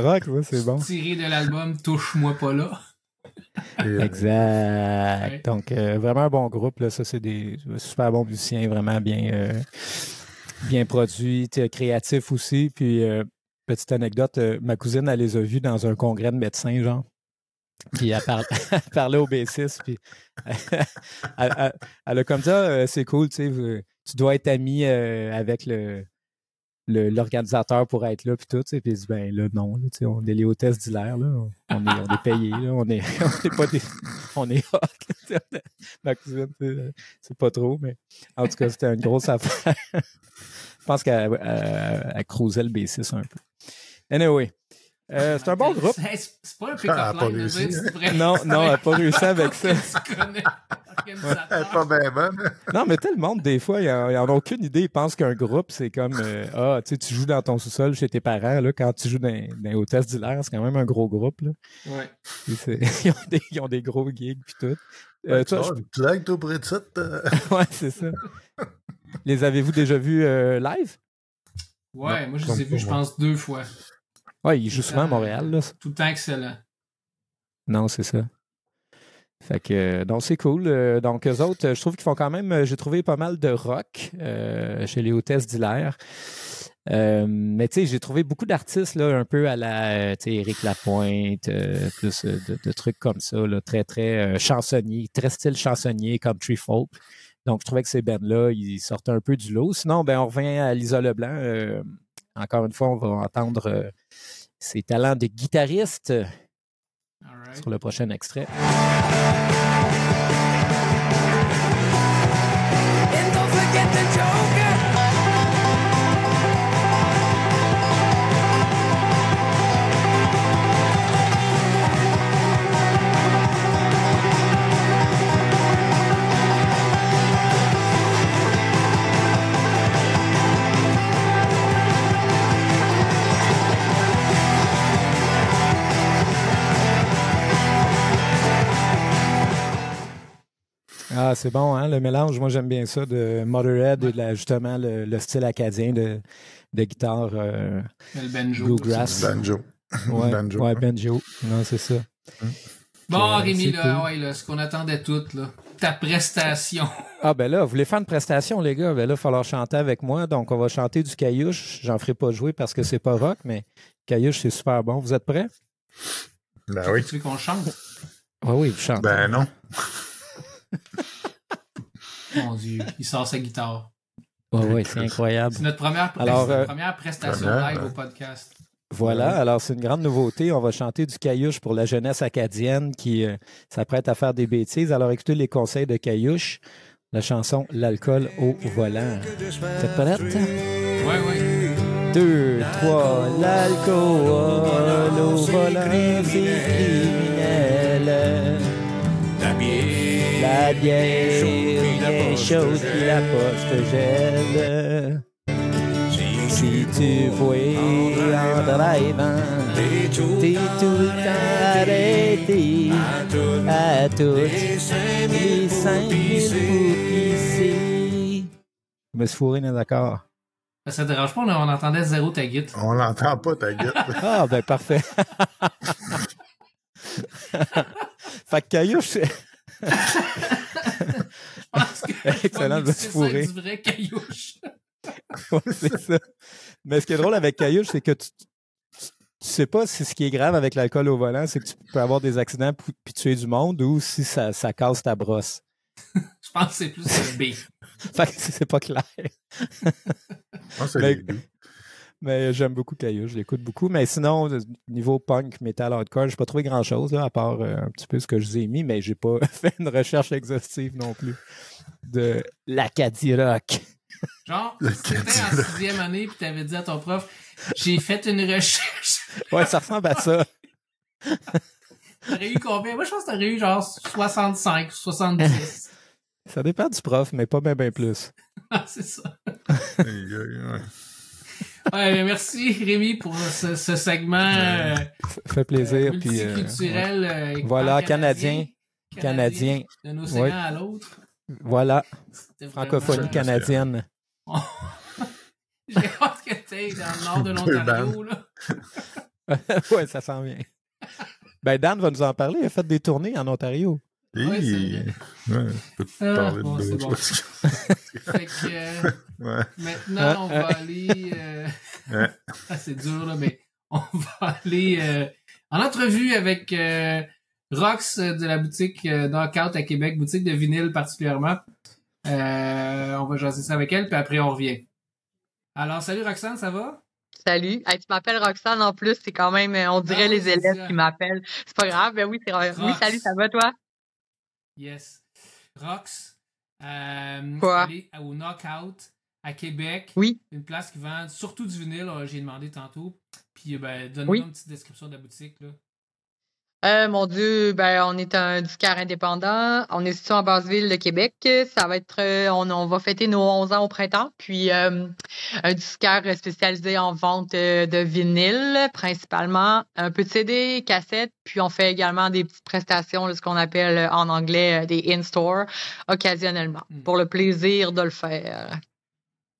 Rock, ça, c'est bon. Tiré de l'album Touche-moi pas là. Euh, Exact. Ouais. Donc, euh, vraiment un bon groupe. Là. Ça, c'est des super bons musiciens, vraiment bien, euh, bien produits, créatifs aussi. Puis, euh, petite anecdote, euh, ma cousine, elle les a vus dans un congrès de médecins, genre. Puis elle, [LAUGHS] elle parlait au B6, puis [LAUGHS] elle, elle- elle a comme ça, euh, c'est cool, tu sais, tu dois être ami euh, avec le- l'organisateur pour être là, puis tout, tu sais, puis elle dit, ben là, non, on est les hôtesses d'hilaire, là, on est, on est payé, là, on est, [LAUGHS] on est pas des, on est hot, ma cousine, c'est pas trop, mais en tout cas, c'était une grosse [LAUGHS] affaire. Je pense qu'elle elle, elle cruisait le B6 un peu. Anyway, euh, c'est un bon groupe. Hey, C'est pas un Ah, pick-up line, de hein. Non, non, elle n'a pas réussi [LAUGHS] avec ça. Tu pas bonne. Non, mais tel monde, des fois, ils n'en ont aucune idée. Ils pensent qu'un groupe, c'est comme euh, Ah, tu sais, tu joues dans ton sous-sol chez tes parents. Là, quand tu joues dans, dans les hôtesses d'hilaire, c'est quand même un gros groupe. Là. Ouais. [LAUGHS] Ils, ont des, ils ont des gros gigs puis tout. Euh, toi, blague, toi, près de ça. t'as- je- [LAUGHS] ouais, c'est ça. Les avez-vous déjà vus euh, live? Ouais, Non, moi je les ai vus, je pense, deux fois. Ouais, ils jouent souvent à Montréal. Là. Tout le temps excellent. Non, c'est ça. Fait que, euh, donc, c'est cool. Euh, donc, eux autres, euh, je trouve qu'ils font quand même, euh, j'ai trouvé pas mal de rock euh, chez les hôtesses d'hilaire. Euh, mais tu sais, j'ai trouvé beaucoup d'artistes là, un peu à la, euh, tu sais, Éric Lapointe, euh, plus euh, de, de trucs comme ça, là, très, très euh, chansonnier, très style chansonnier, country folk. Donc, je trouvais que ces bands-là, ils sortaient un peu du lot. Sinon, ben, on revient à Lisa Leblanc. Encore une fois, on va entendre euh, ses talents de guitariste euh, right. sur le prochain extrait. Ah, c'est bon, hein, le mélange. Moi, j'aime bien ça de Motorhead et de la- justement le, le style acadien de, de guitare euh, le banjo. bluegrass. Banjo. Ouais, Banjo. ouais, banjo. Non, c'est ça. Bon, Euh, Rémi, là, cool. ouais, là, ce qu'on attendait toutes, là. Ta prestation. Ah, ben là, vous voulez faire une prestation, les gars? Ben là, il va falloir chanter avec moi. Donc, on va chanter du caillouche. J'en ferai pas jouer parce que c'est pas rock, mais caillouche, c'est super bon. Vous êtes prêts? Ben oui. Tu veux qu'on chante? Oui, oui, vous chantez. Ben non. Mon Dieu, il sort sa guitare. Oui, oui, c'est incroyable. C'est notre première, Alors, notre euh, première prestation première, live ouais. au podcast. Voilà, alors c'est une grande nouveauté. On va chanter du caillouche pour la jeunesse acadienne qui euh, s'apprête à faire des bêtises. Alors écoutez les conseils de caillouche. La chanson L'alcool au volant. Vous êtes prêtes? Ouais, ouais. Deux, trois, l'alcool au volant, c'est criminel. La bière. Bien chaude puis la poste gèle. Si tu vois en drivant, t'es tout arrêté à toutes les cinq mille coups ici. Je me suis fourré dans d'accord. Ben, Ça te dérange pas, on, entendait zéro ta guitare. On l'entend pas, ta gueule. [LAUGHS] Ah, ben parfait. [LAUGHS] fait que Caillouche, Je pense que [LAUGHS] Excellent, je fourré. du vrai caillouche. [LAUGHS] Ouais, c'est ça. Mais ce qui est drôle avec Caillouche, c'est que tu, tu, tu sais pas si ce qui est grave avec l'alcool au volant, c'est que tu peux avoir des accidents puis tuer du monde ou si ça, ça casse ta brosse. Je pense que c'est plus le B. [LAUGHS] Fait que c'est pas clair. Ah, c'est Mais- les deux. Mais j'aime beaucoup Caillouche, je l'écoute beaucoup. Mais sinon, de- niveau punk, metal, hardcore, j'ai pas trouvé grand chose, à part euh, un petit peu ce que je vous ai mis, mais j'ai pas [LAUGHS] fait une recherche exhaustive non plus de l'Acadie Rock. Genre, [LAUGHS] t'étais en sixième année puis t'avais dit à ton prof, j'ai fait une recherche. [LAUGHS] Ouais, ça ressemble à ça. T'aurais eu combien? Moi, je pense que t'aurais eu genre 65, 70. Ça dépend du prof, mais pas bien ben plus. Ah, c'est ça. Ouais. Merci Rémi pour ce, ce segment euh, Ça fait plaisir. puis, euh, multiculturel. euh, et Voilà, pan-canadien. Canadien. D'un océan Ouais. à l'autre. Voilà, francophonie canadienne. [LAUGHS] J'ai hâte que t'ailles dans le nord de l'Ontario. là. [LAUGHS] ouais, ça sent bien. Ben, Dan va nous en parler. Il a fait des tournées en Ontario. Ouais, c'est Hi. Ouais, je peux te Ah, parler bon, de c'est d'autres bon. choses? [LAUGHS] Fait que euh, Ouais. maintenant, on va aller. euh, Ouais. [LAUGHS] ah, c'est dur, là, mais on [LAUGHS] va aller euh, en entrevue avec euh, Rox euh, de la boutique euh, Knockout à Québec, boutique de vinyle particulièrement. Euh, on va jaser ça avec elle, puis après on revient. Alors, salut Roxane, ça va? Salut. Hey, tu m'appelles Roxane en plus, c'est quand même, euh, on dirait Ah oui, les élèves ça. qui m'appellent. C'est pas grave, ben oui, c'est Oui, Rox. salut, ça va toi? Yes. Rox, euh, Quoi? au Knockout à Québec. Oui. Une place qui vend surtout du vinyle, euh, j'ai demandé tantôt. Puis, euh, ben, donne-nous Oui. une petite description de la boutique, là. Euh, mon Dieu, ben on est un disquaire indépendant. On est situé en Basseville de Québec. Ça va être, euh, on, on va fêter nos 11 ans au printemps. Puis euh, un disquaire spécialisé en vente de vinyle, principalement un peu de CD, cassettes. Puis on fait également des petites prestations, là, ce qu'on appelle en anglais des in-store, occasionnellement, Mm. pour le plaisir de le faire.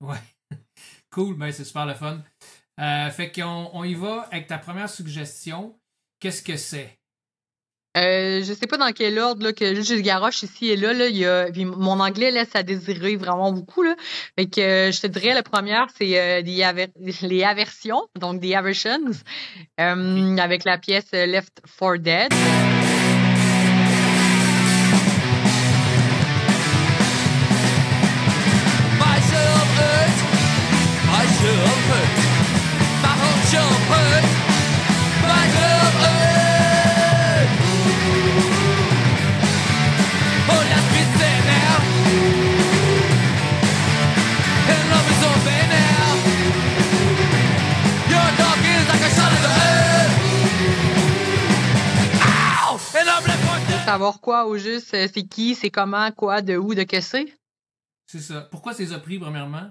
Ouais. [LAUGHS] cool, ben c'est super le fun. Fait qu'on on y va avec ta première suggestion. Qu'est-ce que c'est? Euh, je sais pas dans quel ordre là, que juste garoche ici et là. là il y a, puis mon anglais laisse à désirer vraiment beaucoup. Là. Fait que euh, je te dirais la première, c'est euh, des aver- [LAUGHS] les aversions, donc des aversions, euh, avec la pièce euh, Left for Dead. Savoir quoi au juste, euh, c'est qui, c'est comment, quoi, de où, de que c'est? C'est ça. Pourquoi ces pris, premièrement?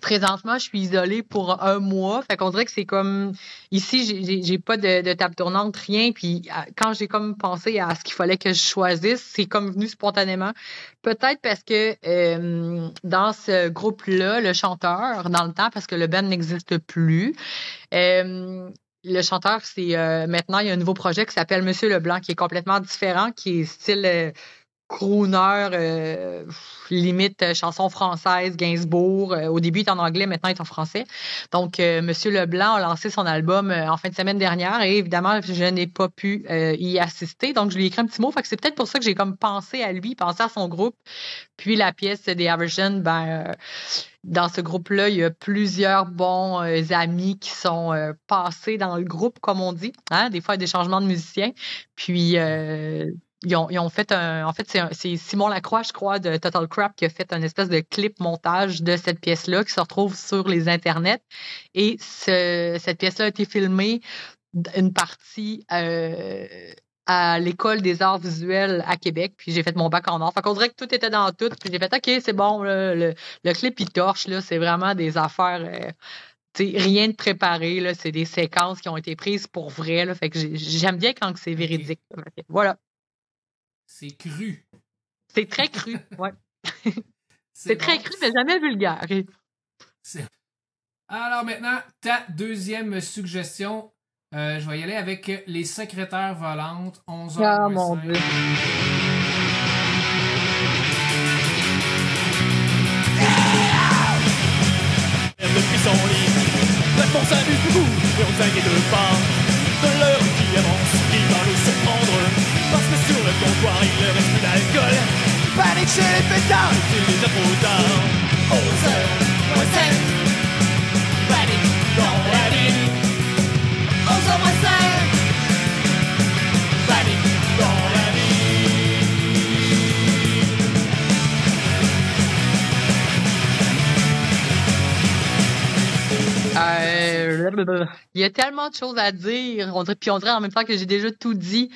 Présentement, je suis isolée pour un mois. Fait qu'on dirait que c'est comme ici, j'ai- pas de, de table tournante, rien. Puis quand j'ai comme pensé à ce qu'il fallait que je choisisse, c'est comme venu spontanément. Peut-être parce que euh, dans ce groupe-là, le chanteur, dans le temps, parce que le band n'existe plus, euh, le chanteur, c'est euh, maintenant il y a un nouveau projet qui s'appelle Monsieur Leblanc, qui est complètement différent, qui est style euh, crooner, euh, limite euh, chanson française, Gainsbourg. Euh, au début, il est en anglais, maintenant, il est en français. Donc, euh, Monsieur Leblanc a lancé son album en fin de semaine dernière et évidemment, je n'ai pas pu y assister. Donc, je lui ai écrit un petit mot. Fait que c'est peut-être pour ça que j'ai comme pensé à lui, pensé à son groupe. Puis la pièce des Aversion, ben, dans ce groupe-là, il y a plusieurs bons amis qui sont passés dans le groupe, comme on dit. Hein? Des fois, il y a des changements de musiciens. Puis, ils ont, ils ont fait un. En fait, c'est un- c'est Simon Lacroix, je crois, de Total Crap, qui a fait un espèce de clip montage de cette pièce-là qui se retrouve sur les internets. Et ce- cette pièce-là a été filmée une partie euh, à l'école des arts visuels à Québec. Puis j'ai fait mon bac en art. Fait qu'on dirait que tout était dans tout. Puis j'ai fait OK, c'est bon, là, le, le clip il torche, là, c'est vraiment des affaires. euh, tu sais, rien de préparé, là, c'est des séquences qui ont été prises pour vrai. Là, fait que j'ai- j'aime bien quand c'est véridique. Voilà. C'est cru. C'est très cru. Ouais. [LAUGHS] C'est très bon. cru, mais jamais vulgaire. C'est- Alors maintenant, ta deuxième suggestion. Euh, je vais y aller avec les secrétaires volantes, 11 h Ah, mon Dieu. depuis son lit. Réponse s'amuse beaucoup, et on s'inquiète pas Parce que sur le comptoir, il ne reste plus d'alcool. Panique chez les pétards, trop tard. 11 heures, moins 7. Panique dans la ville. 11 heures moins 5. Panique dans la ville. Euh, il y a tellement de choses à dire. On puis on dirait en même temps que j'ai déjà tout dit.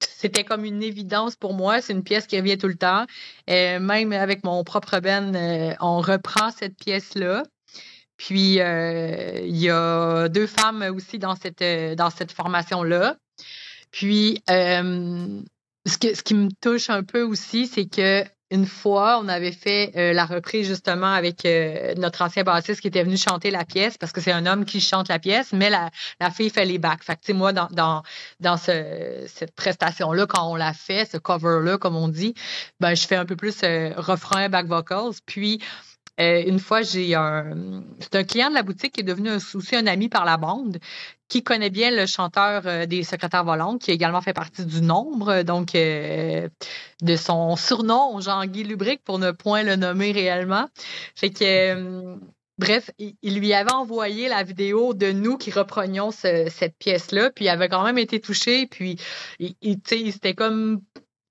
C'était comme une évidence pour moi. C'est une pièce qui revient tout le temps. Même avec mon propre Ben, euh, on reprend cette pièce-là. Puis euh, il y a deux femmes aussi dans cette euh, dans cette formation-là. Puis ce qui me touche un peu aussi, c'est que une fois, on avait fait euh, la reprise justement avec euh, notre ancien bassiste qui était venu chanter la pièce parce que c'est un homme qui chante la pièce, mais la, fille fait les backs. Fait que, tu sais, moi, dans, dans, dans ce, cette prestation-là, quand on l'a fait, ce cover-là, comme on dit, ben, je fais un peu plus euh, refrain, back vocals. Puis, une fois, j'ai un. C'est un client de la boutique qui est devenu aussi un ami par la bande, qui connaît bien le chanteur euh, des secrétaires volantes, qui a également fait partie du nombre, donc euh, de son surnom, Jean-Guy Lubric, pour ne point le nommer réellement. Fait que, euh, bref, il, lui avait envoyé la vidéo de nous qui reprenions ce- cette pièce-là, puis il avait quand même été touché, puis il, il, il s'était comme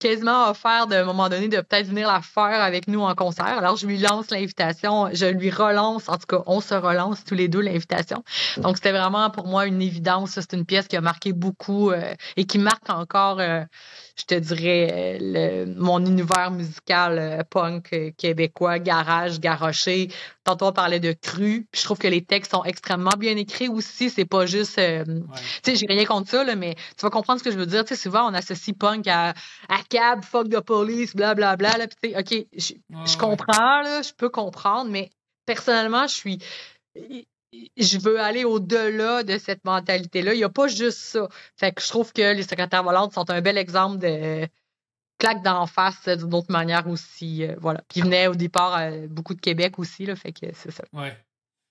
quasiment offert d'un moment donné de peut-être venir la faire avec nous en concert. Alors, je lui lance l'invitation, je lui relance, en tout cas, on se relance tous les deux l'invitation. Donc, c'était vraiment pour moi une évidence. C'est une pièce qui a marqué beaucoup euh, et qui marque encore, euh, je te dirais, le, mon univers musical euh, punk euh, québécois, garage, garoché. Tantôt, on parlait de cru. Puis je trouve que les textes sont extrêmement bien écrits aussi. C'est pas juste... euh, Ouais. tu sais, j'ai rien contre ça, là, mais tu vas comprendre ce que je veux dire. Tu sais, souvent, on associe punk à, à cab, fuck the police, blablabla. Bla, bla, là, puis tu sais, OK, je, Ouais, je ouais. comprends, là, je peux comprendre, mais personnellement, je suis. Je veux aller au-delà de cette mentalité-là. Il n'y a pas juste ça. Fait que je trouve que les secrétaires volantes sont un bel exemple de claque d'en face euh, d'une autre manière aussi. euh, voilà. Qui venait au départ euh, beaucoup de Québec aussi, là, fait que c'est ça. Ouais.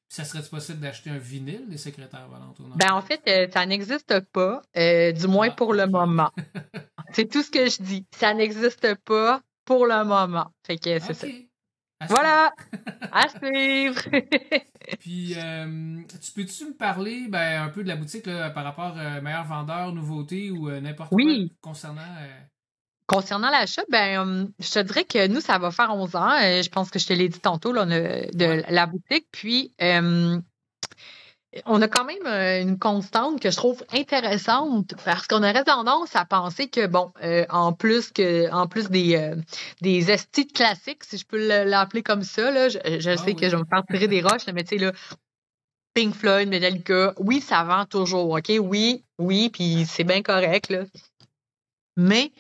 Ça serait possible d'acheter un vinyle, les secrétaires volantes ou non? Ben, en fait, euh, ça n'existe pas, du moins Ah, pour le moment. [LAUGHS] c'est tout ce que je dis. Ça n'existe pas pour le moment. Fait que c'est ça. À Voilà! à suivre! [LAUGHS] [LAUGHS] Puis, euh, tu peux-tu me parler ben, un peu de la boutique là, par rapport à meilleur vendeur, nouveauté ou euh, n'importe Oui. quoi concernant. euh, Concernant l'achat, ben, je te dirais que nous, ça va faire 11 ans. Euh, je pense que je te l'ai dit tantôt, là, de la boutique. Puis, euh, on a quand même euh, une constante que je trouve intéressante parce qu'on aurait tendance à penser que, bon, euh, en plus que en plus des, euh, des estis classiques, si je peux le- l'appeler comme ça, là, je, je Ah sais oui. que je vais me faire tirer des roches, mais tu sais, là, Pink Floyd, Metallica, oui, ça vend toujours, OK? Oui, oui, puis c'est bien correct, là. Mais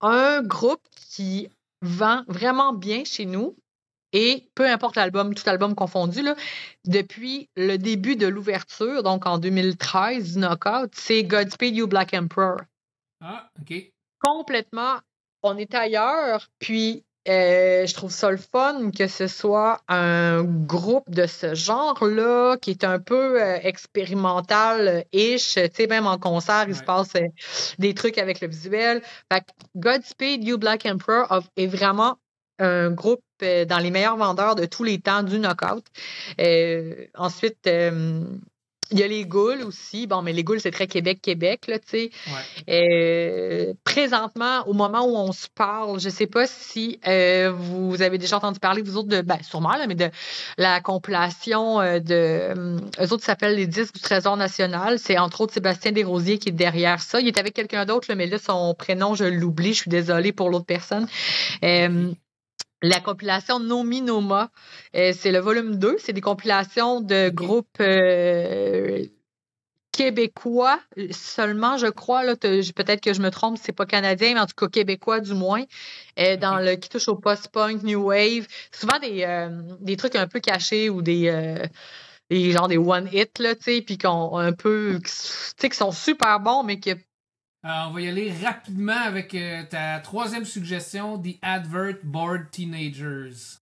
un groupe qui vend vraiment bien chez nous, et peu importe l'album, tout album confondu, là, depuis le début de l'ouverture, donc en 2013, du Knockout, c'est Godspeed You Black Emperor. Ah, ok. Complètement, on est ailleurs, puis euh, je trouve ça le fun que ce soit un groupe de ce genre-là, qui est un peu euh, expérimental-ish, tu sais, même en concert, il se passe euh, des trucs avec le visuel. Fait que Godspeed You Black Emperor of- est vraiment un groupe euh, dans les meilleurs vendeurs de tous les temps du knockout. Euh, ensuite, euh, il y a les Goules aussi. Bon, mais les Goules, c'est très Québec-Québec, là, tu sais. Ouais. Euh, présentement, au moment où on se parle, je sais pas si vous avez déjà entendu parler, vous autres, de, ben, sûrement, là, mais de la compilation de. eux autres s'appellent les disques du Trésor national. C'est entre autres Sébastien Desrosiers qui est derrière ça. Il est avec quelqu'un d'autre, mais là, son prénom, je l'oublie. Je suis désolée pour l'autre personne. La compilation Nomi Noma, euh, c'est le volume 2. C'est des compilations de groupes euh, québécois seulement, je crois. Là, Peut-être que je me trompe, c'est pas canadien, mais en tout cas québécois du moins, euh, dans le qui touche au post-punk, new wave. Souvent des, euh, des trucs un peu cachés ou des, des genre des one hit là, tu sais, puis qu'on un peu, tu sais, qui sont super bons, mais que on va y aller rapidement avec euh, ta troisième suggestion, The Advert Bored Teenagers.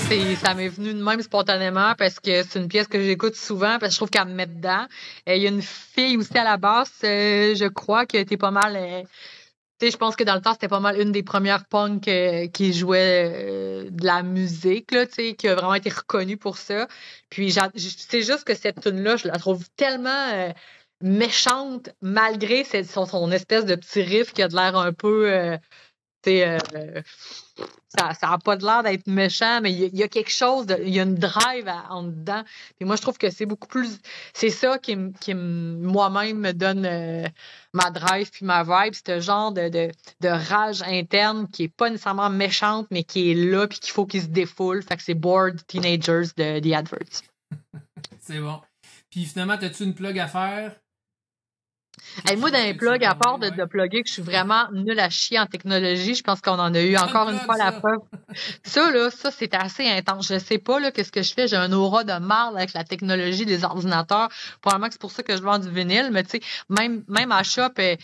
Ça, m'est venu de même spontanément parce que c'est une pièce que j'écoute souvent parce que je trouve qu'elle me met dedans. Il y a une fille aussi à la basse, euh, je crois, qui été pas mal. euh, tu sais, je pense que dans le temps, c'était pas mal une des premières punks euh, qui jouait de la musique, là, tu sais, qui a vraiment été reconnue pour ça. Puis, c'est juste que cette tune-là, je la trouve tellement méchante, malgré son espèce de petit riff qui a de l'air un peu. Euh, ça ça a pas de l'air d'être méchant, mais il y, a- quelque chose, il y a une drive en dedans. Puis moi, je trouve que c'est beaucoup plus. C'est ça qui, qui me- moi-même me donne euh, ma drive puis ma vibe. C'est ce genre de, de, rage interne qui est pas nécessairement méchante, mais qui est là puis qu'il faut qu'il se défoule. Fait que c'est Bored Teenagers de The Adverts. [LAUGHS] C'est bon. Puis finalement, as-tu une plug à faire? Hey, moi, dans les que plugs, à part de, de plugger que je suis vraiment nulle à chier en technologie, je pense qu'on en a eu encore une fois la preuve. Ça, là, ça, c'est assez intense. Je sais pas, là, qu'est-ce que je fais. J'ai un aura de marde avec la technologie des ordinateurs. Probablement que c'est pour ça que je vends du vinyle, mais tu sais, même, même à shop, euh,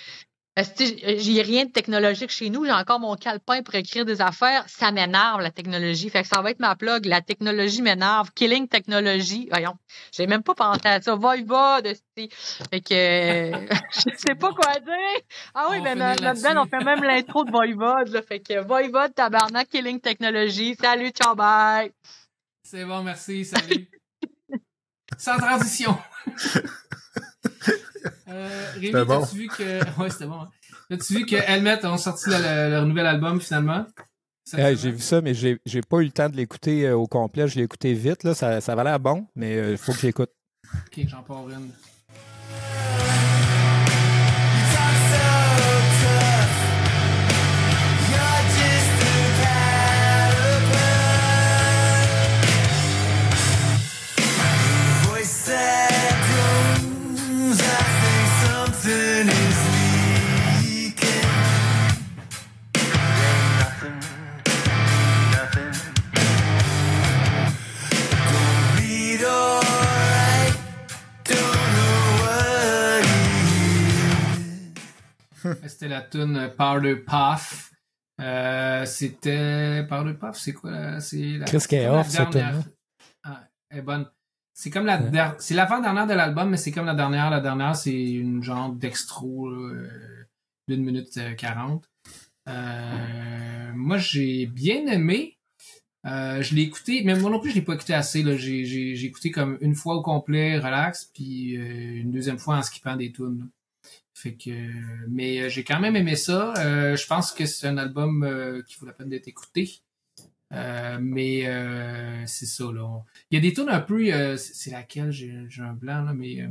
j'ai rien de technologique chez nous. J'ai encore mon calepin pour écrire des affaires. Ça m'énerve, la technologie. Fait que ça va être ma plug. La technologie m'énerve. Killing technologie. Voyons. J'ai même pas pensé à ça. Voivode, esti. Fait que, euh, [LAUGHS] je sais pas quoi dire. Ah oui, ben, band, on fait même l'intro de Voivode, là. Fait que, Voivode, tabarnak, Killing technologie. Salut, ciao, bye. C'est bon, merci, salut. Sans transition. [LAUGHS] euh, Rémi, C'était bon. t'as-tu vu que. [LAUGHS] Ouais, c'était bon. hein. T'as-tu vu que Helmet ont sorti le- le- leur nouvel album finalement? Hey, j'ai vu ça, mais j'ai j'ai pas eu le temps de l'écouter euh, au complet. Je l'ai écouté vite. Là. Ça, ça va l'air bon, mais il faut que j'écoute. Ok, j'en pars une. La tune Powder Puff. Euh, c'était Powder Puff, c'est quoi là? C'est la, Qu'est-ce qu'elle c'est comme la offre, cette? Ah, elle est bonne. C'est comme la Ouais. der- c'est l'avant-dernière de l'album, mais c'est comme la dernière. La dernière, c'est une genre d'extro euh, d'une minute euh, quarante. Euh, moi, j'ai bien aimé. Euh, je l'ai écouté, mais moi non plus, je l'ai pas écouté assez. Là. J'ai, j'ai, j'ai écouté comme une fois au complet, relax, puis euh, une deuxième fois en skippant des tunes. Là. Fait que, mais euh, j'ai quand même aimé ça. Euh, je pense que c'est un album euh, qui vaut la peine d'être écouté. Euh, mais euh, c'est ça là. On- Il y a des tunes un peu, euh, c'est laquelle? J'ai un blanc là, mais euh,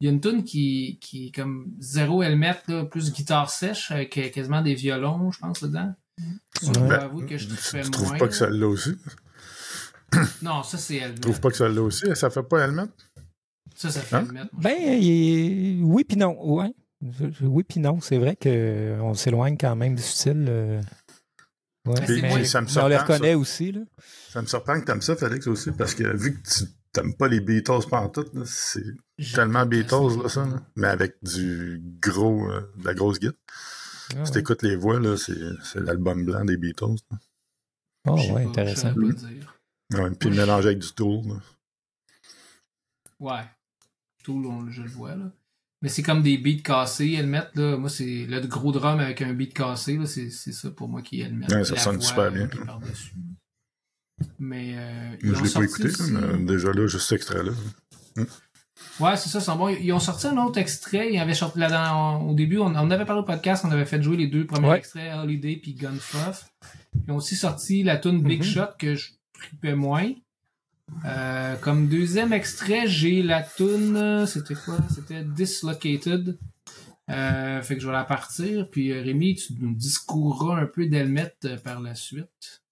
il y a une tune qui qui est comme zéro helmet là, plus guitare sèche avec quasiment des violons, je pense dedans. Ça, je dois Ouais. avouer que je Tu, fais tu trouves moins. pas que ça l'a aussi? Non, ça c'est helmet. Tu trouves pas que ça l'a aussi? Ça fait pas Helmet? Ça, ça fait Hein? helmet. moi, je Ben, oui puis non. Ouais. Oui puis non. C'est vrai qu'on s'éloigne quand même du style. euh, Ouais, mais, ça me mais on les ça. reconnaît aussi. Là. Ça me surprend que t'aimes ça, Félix, aussi, parce que vu que tu t'aimes pas les Beatles pantoute, c'est tellement Beatles, là, ça, là. mais avec du gros, euh, de la grosse guitare. Ah, Si ouais. t'écoutes les voix, là, c'est c'est l'album blanc des Beatles. là. Ah, Je sais ouais, pas, intéressant. pas dire. Ouais, puis mélangé avec du Tool. là. Ouais. Tout, on- je le vois, là. Mais c'est comme des beats cassés, Helmet, là. Moi, c'est le gros drum avec un beat cassé, là. C'est c'est ça pour moi qui est Helmet. Ouais, ça La sonne voix, super bien. Mais, euh, je ont l'ai pas écouté, aussi- mais déjà là, juste cet extrait-là. Ouais, c'est ça, c'est bon. Ils ont sorti un autre extrait. Ils avaient sorti là dans, au début, on, on en avait parlé au podcast, on avait fait jouer les deux premiers Ouais. extraits, Holiday puis Gunfuff. Ils ont aussi sorti la tune Big Mhm. Shot que je tripais moins. Euh, comme deuxième extrait, j'ai la tune, c'était quoi? C'était Dislocated. Euh, fait que je vais la partir. Puis euh, Rémi, tu nous discourras un peu d'Helmet par la suite.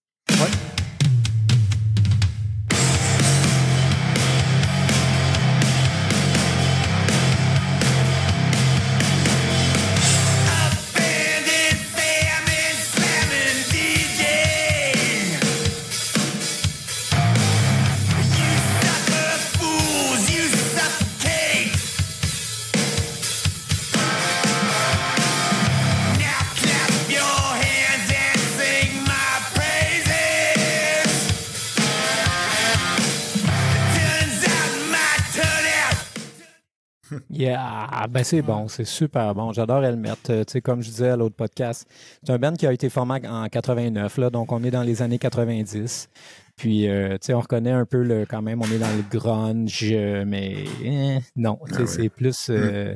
Yeah, ben c'est bon, c'est super bon. J'adore Helmet. Euh, tu sais, comme je disais à l'autre podcast, c'est un band qui a été formé en 89, là, donc on est dans les années 90. Puis, euh, tu sais, on reconnaît un peu le, quand même, on est dans le grunge, mais eh, non, Ah ouais. c'est plus, euh,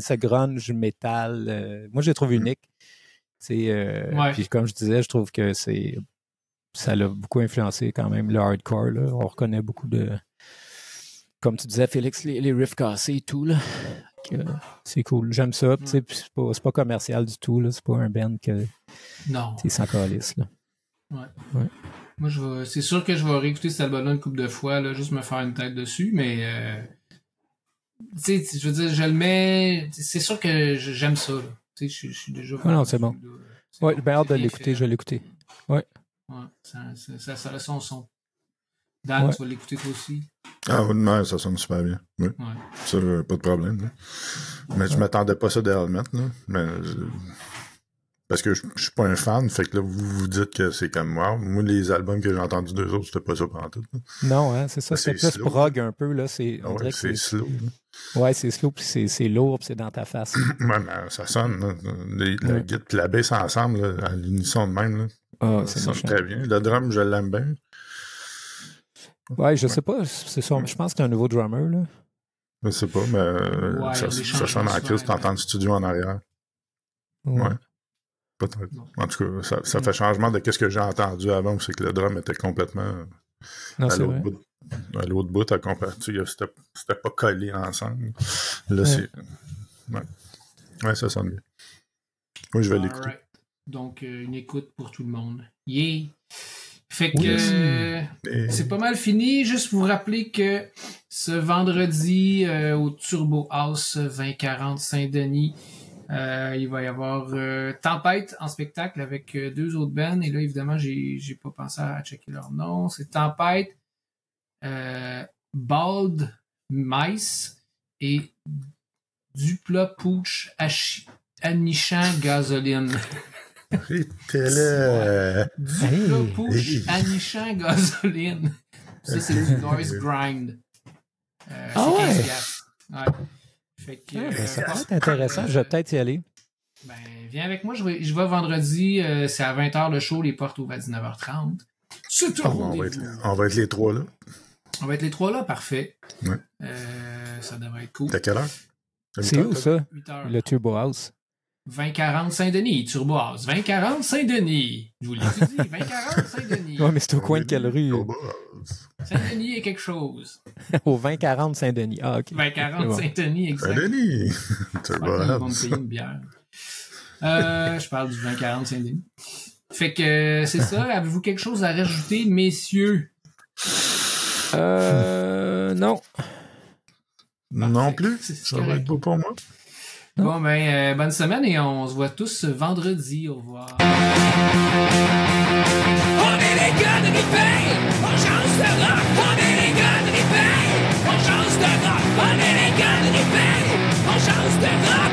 c'est grunge, métal. euh, moi, je les trouve uniques. Tu sais, euh, Ouais. Puis, comme je disais, je trouve que c'est, ça l'a beaucoup influencé quand même le hardcore. Là. On reconnaît beaucoup de, comme tu disais, Félix, les, les riffs cassés et tout. Là. C'est cool. J'aime ça. puis C'est pas, c'est pas commercial du tout. C'est pas un band que Non. tu sans calice. Là. Moi, je vais, c'est sûr que je vais réécouter cet album-là une couple de fois, là, juste me faire une tête dessus, mais, euh, tu sais, je veux dire, je le mets, c'est sûr que j'aime ça. Tu sais, je, je suis déjà. Ah non, c'est bon. C'est Ouais, ben hâte c'est de l'écouter, je vais l'écouter. Ouais, ça, ça, ça, ça a son son. Dan, Ouais. tu vas l'écouter toi aussi? Ah, oui, ouais, ça sonne super bien. Oui. Ouais. Ça, pas de problème. là. Mais je m'attendais pas à ça de Helmet, là. Mais, euh, parce que je, je suis pas un fan, fait que là, vous vous dites que c'est comme moi. Moi, les albums que j'ai entendus d'eux autres, c'était pas ça pendant tout. là. Non, hein, c'est ça. C'est C'est plus slow. prog un peu, là. C'est, Ah ouais, slow. là. ouais, c'est slow, puis c'est, c'est lourd, puis c'est dans ta face. [CLEARS THROAT] Ouais, mais ça sonne. là. Les, La Ouais. guitare et la baisse ensemble, là, à l'unisson de même, là, Ah, ça sonne méchant. très bien. Le drum, je l'aime bien. Ouais, je sais pas. C'est ça. Je pense que c'est un nouveau drummer, là. Je sais pas, mais euh, Ouais, ça, sonne en crise, t'entends le studio en arrière. Ouais. Peut-être. En tout cas, ça, ça fait changement de ce que j'ai entendu avant, où c'est que le drum était complètement Non, à l'autre bout. À l'autre bout, c'était pas collé ensemble. Là, Ouais. c'est. Ouais. ouais, ça sonne bien. Oui, je vais l'écouter. Donc, euh, une écoute pour tout le monde. Yeah! Fait que Oui. euh, Et- c'est pas mal fini. Juste vous rappeler que ce vendredi euh, au Turbo House 2040 Saint-Denis, euh, il va y avoir euh, Tempête en spectacle avec euh, deux autres bands. Et là, évidemment, j'ai j'ai pas pensé à checker leur nom. C'est Tempête, euh, Bald Mice et Duplat Pooch Anichan Gasoline. [LAUGHS] C'était là. Duplat Hey. Pooch Hey. Anichan Gasoline. Ça, c'est du noise [LAUGHS] grind. Euh, Ah c'est ouais? 15 piastres. Ouais. Fait que, Ah, euh, ben, ça pas- peut être intéressant. Je vais peut-être y aller. Ben, viens avec moi, je vais, je vais vendredi, euh, c'est à 20h le show, les portes ouvrent à 19h30. C'est un Ah, on, va être, rendez-vous. on va être les trois là. On va être les trois là, parfait. Ouais. Euh, ça devrait être cool. T'as quelle heure? C'est où ça? 8h. Le Turbo House. 2040 Saint-Denis, Turbo House. 2040 Saint-Denis. Je vous l'ai dit, 2040 Saint-Denis. [LAUGHS] Ouais, mais c'est au coin de quelle rue? Saint-Denis est quelque chose. [LAUGHS] Au 2040 Saint-Denis. Ah, OK. 2040 C'est bon. Saint-Denis, exact. Saint-Denis! [LAUGHS] C'est Ouais, ils vont bon. me payer une bière. Euh, je parle du 2040 Saint-Denis. Fait que euh, c'est ça. Avez-vous quelque chose à rajouter, messieurs? Euh, non. Non plus? Ça va être beau pour moi? Bon, ben, euh, bonne semaine et on se voit tous vendredi. Au revoir. On est les gars de Ripay, on change de rock. On est les gars de Ripay, on change de rock. On est les gars de Ripay, on change de rock.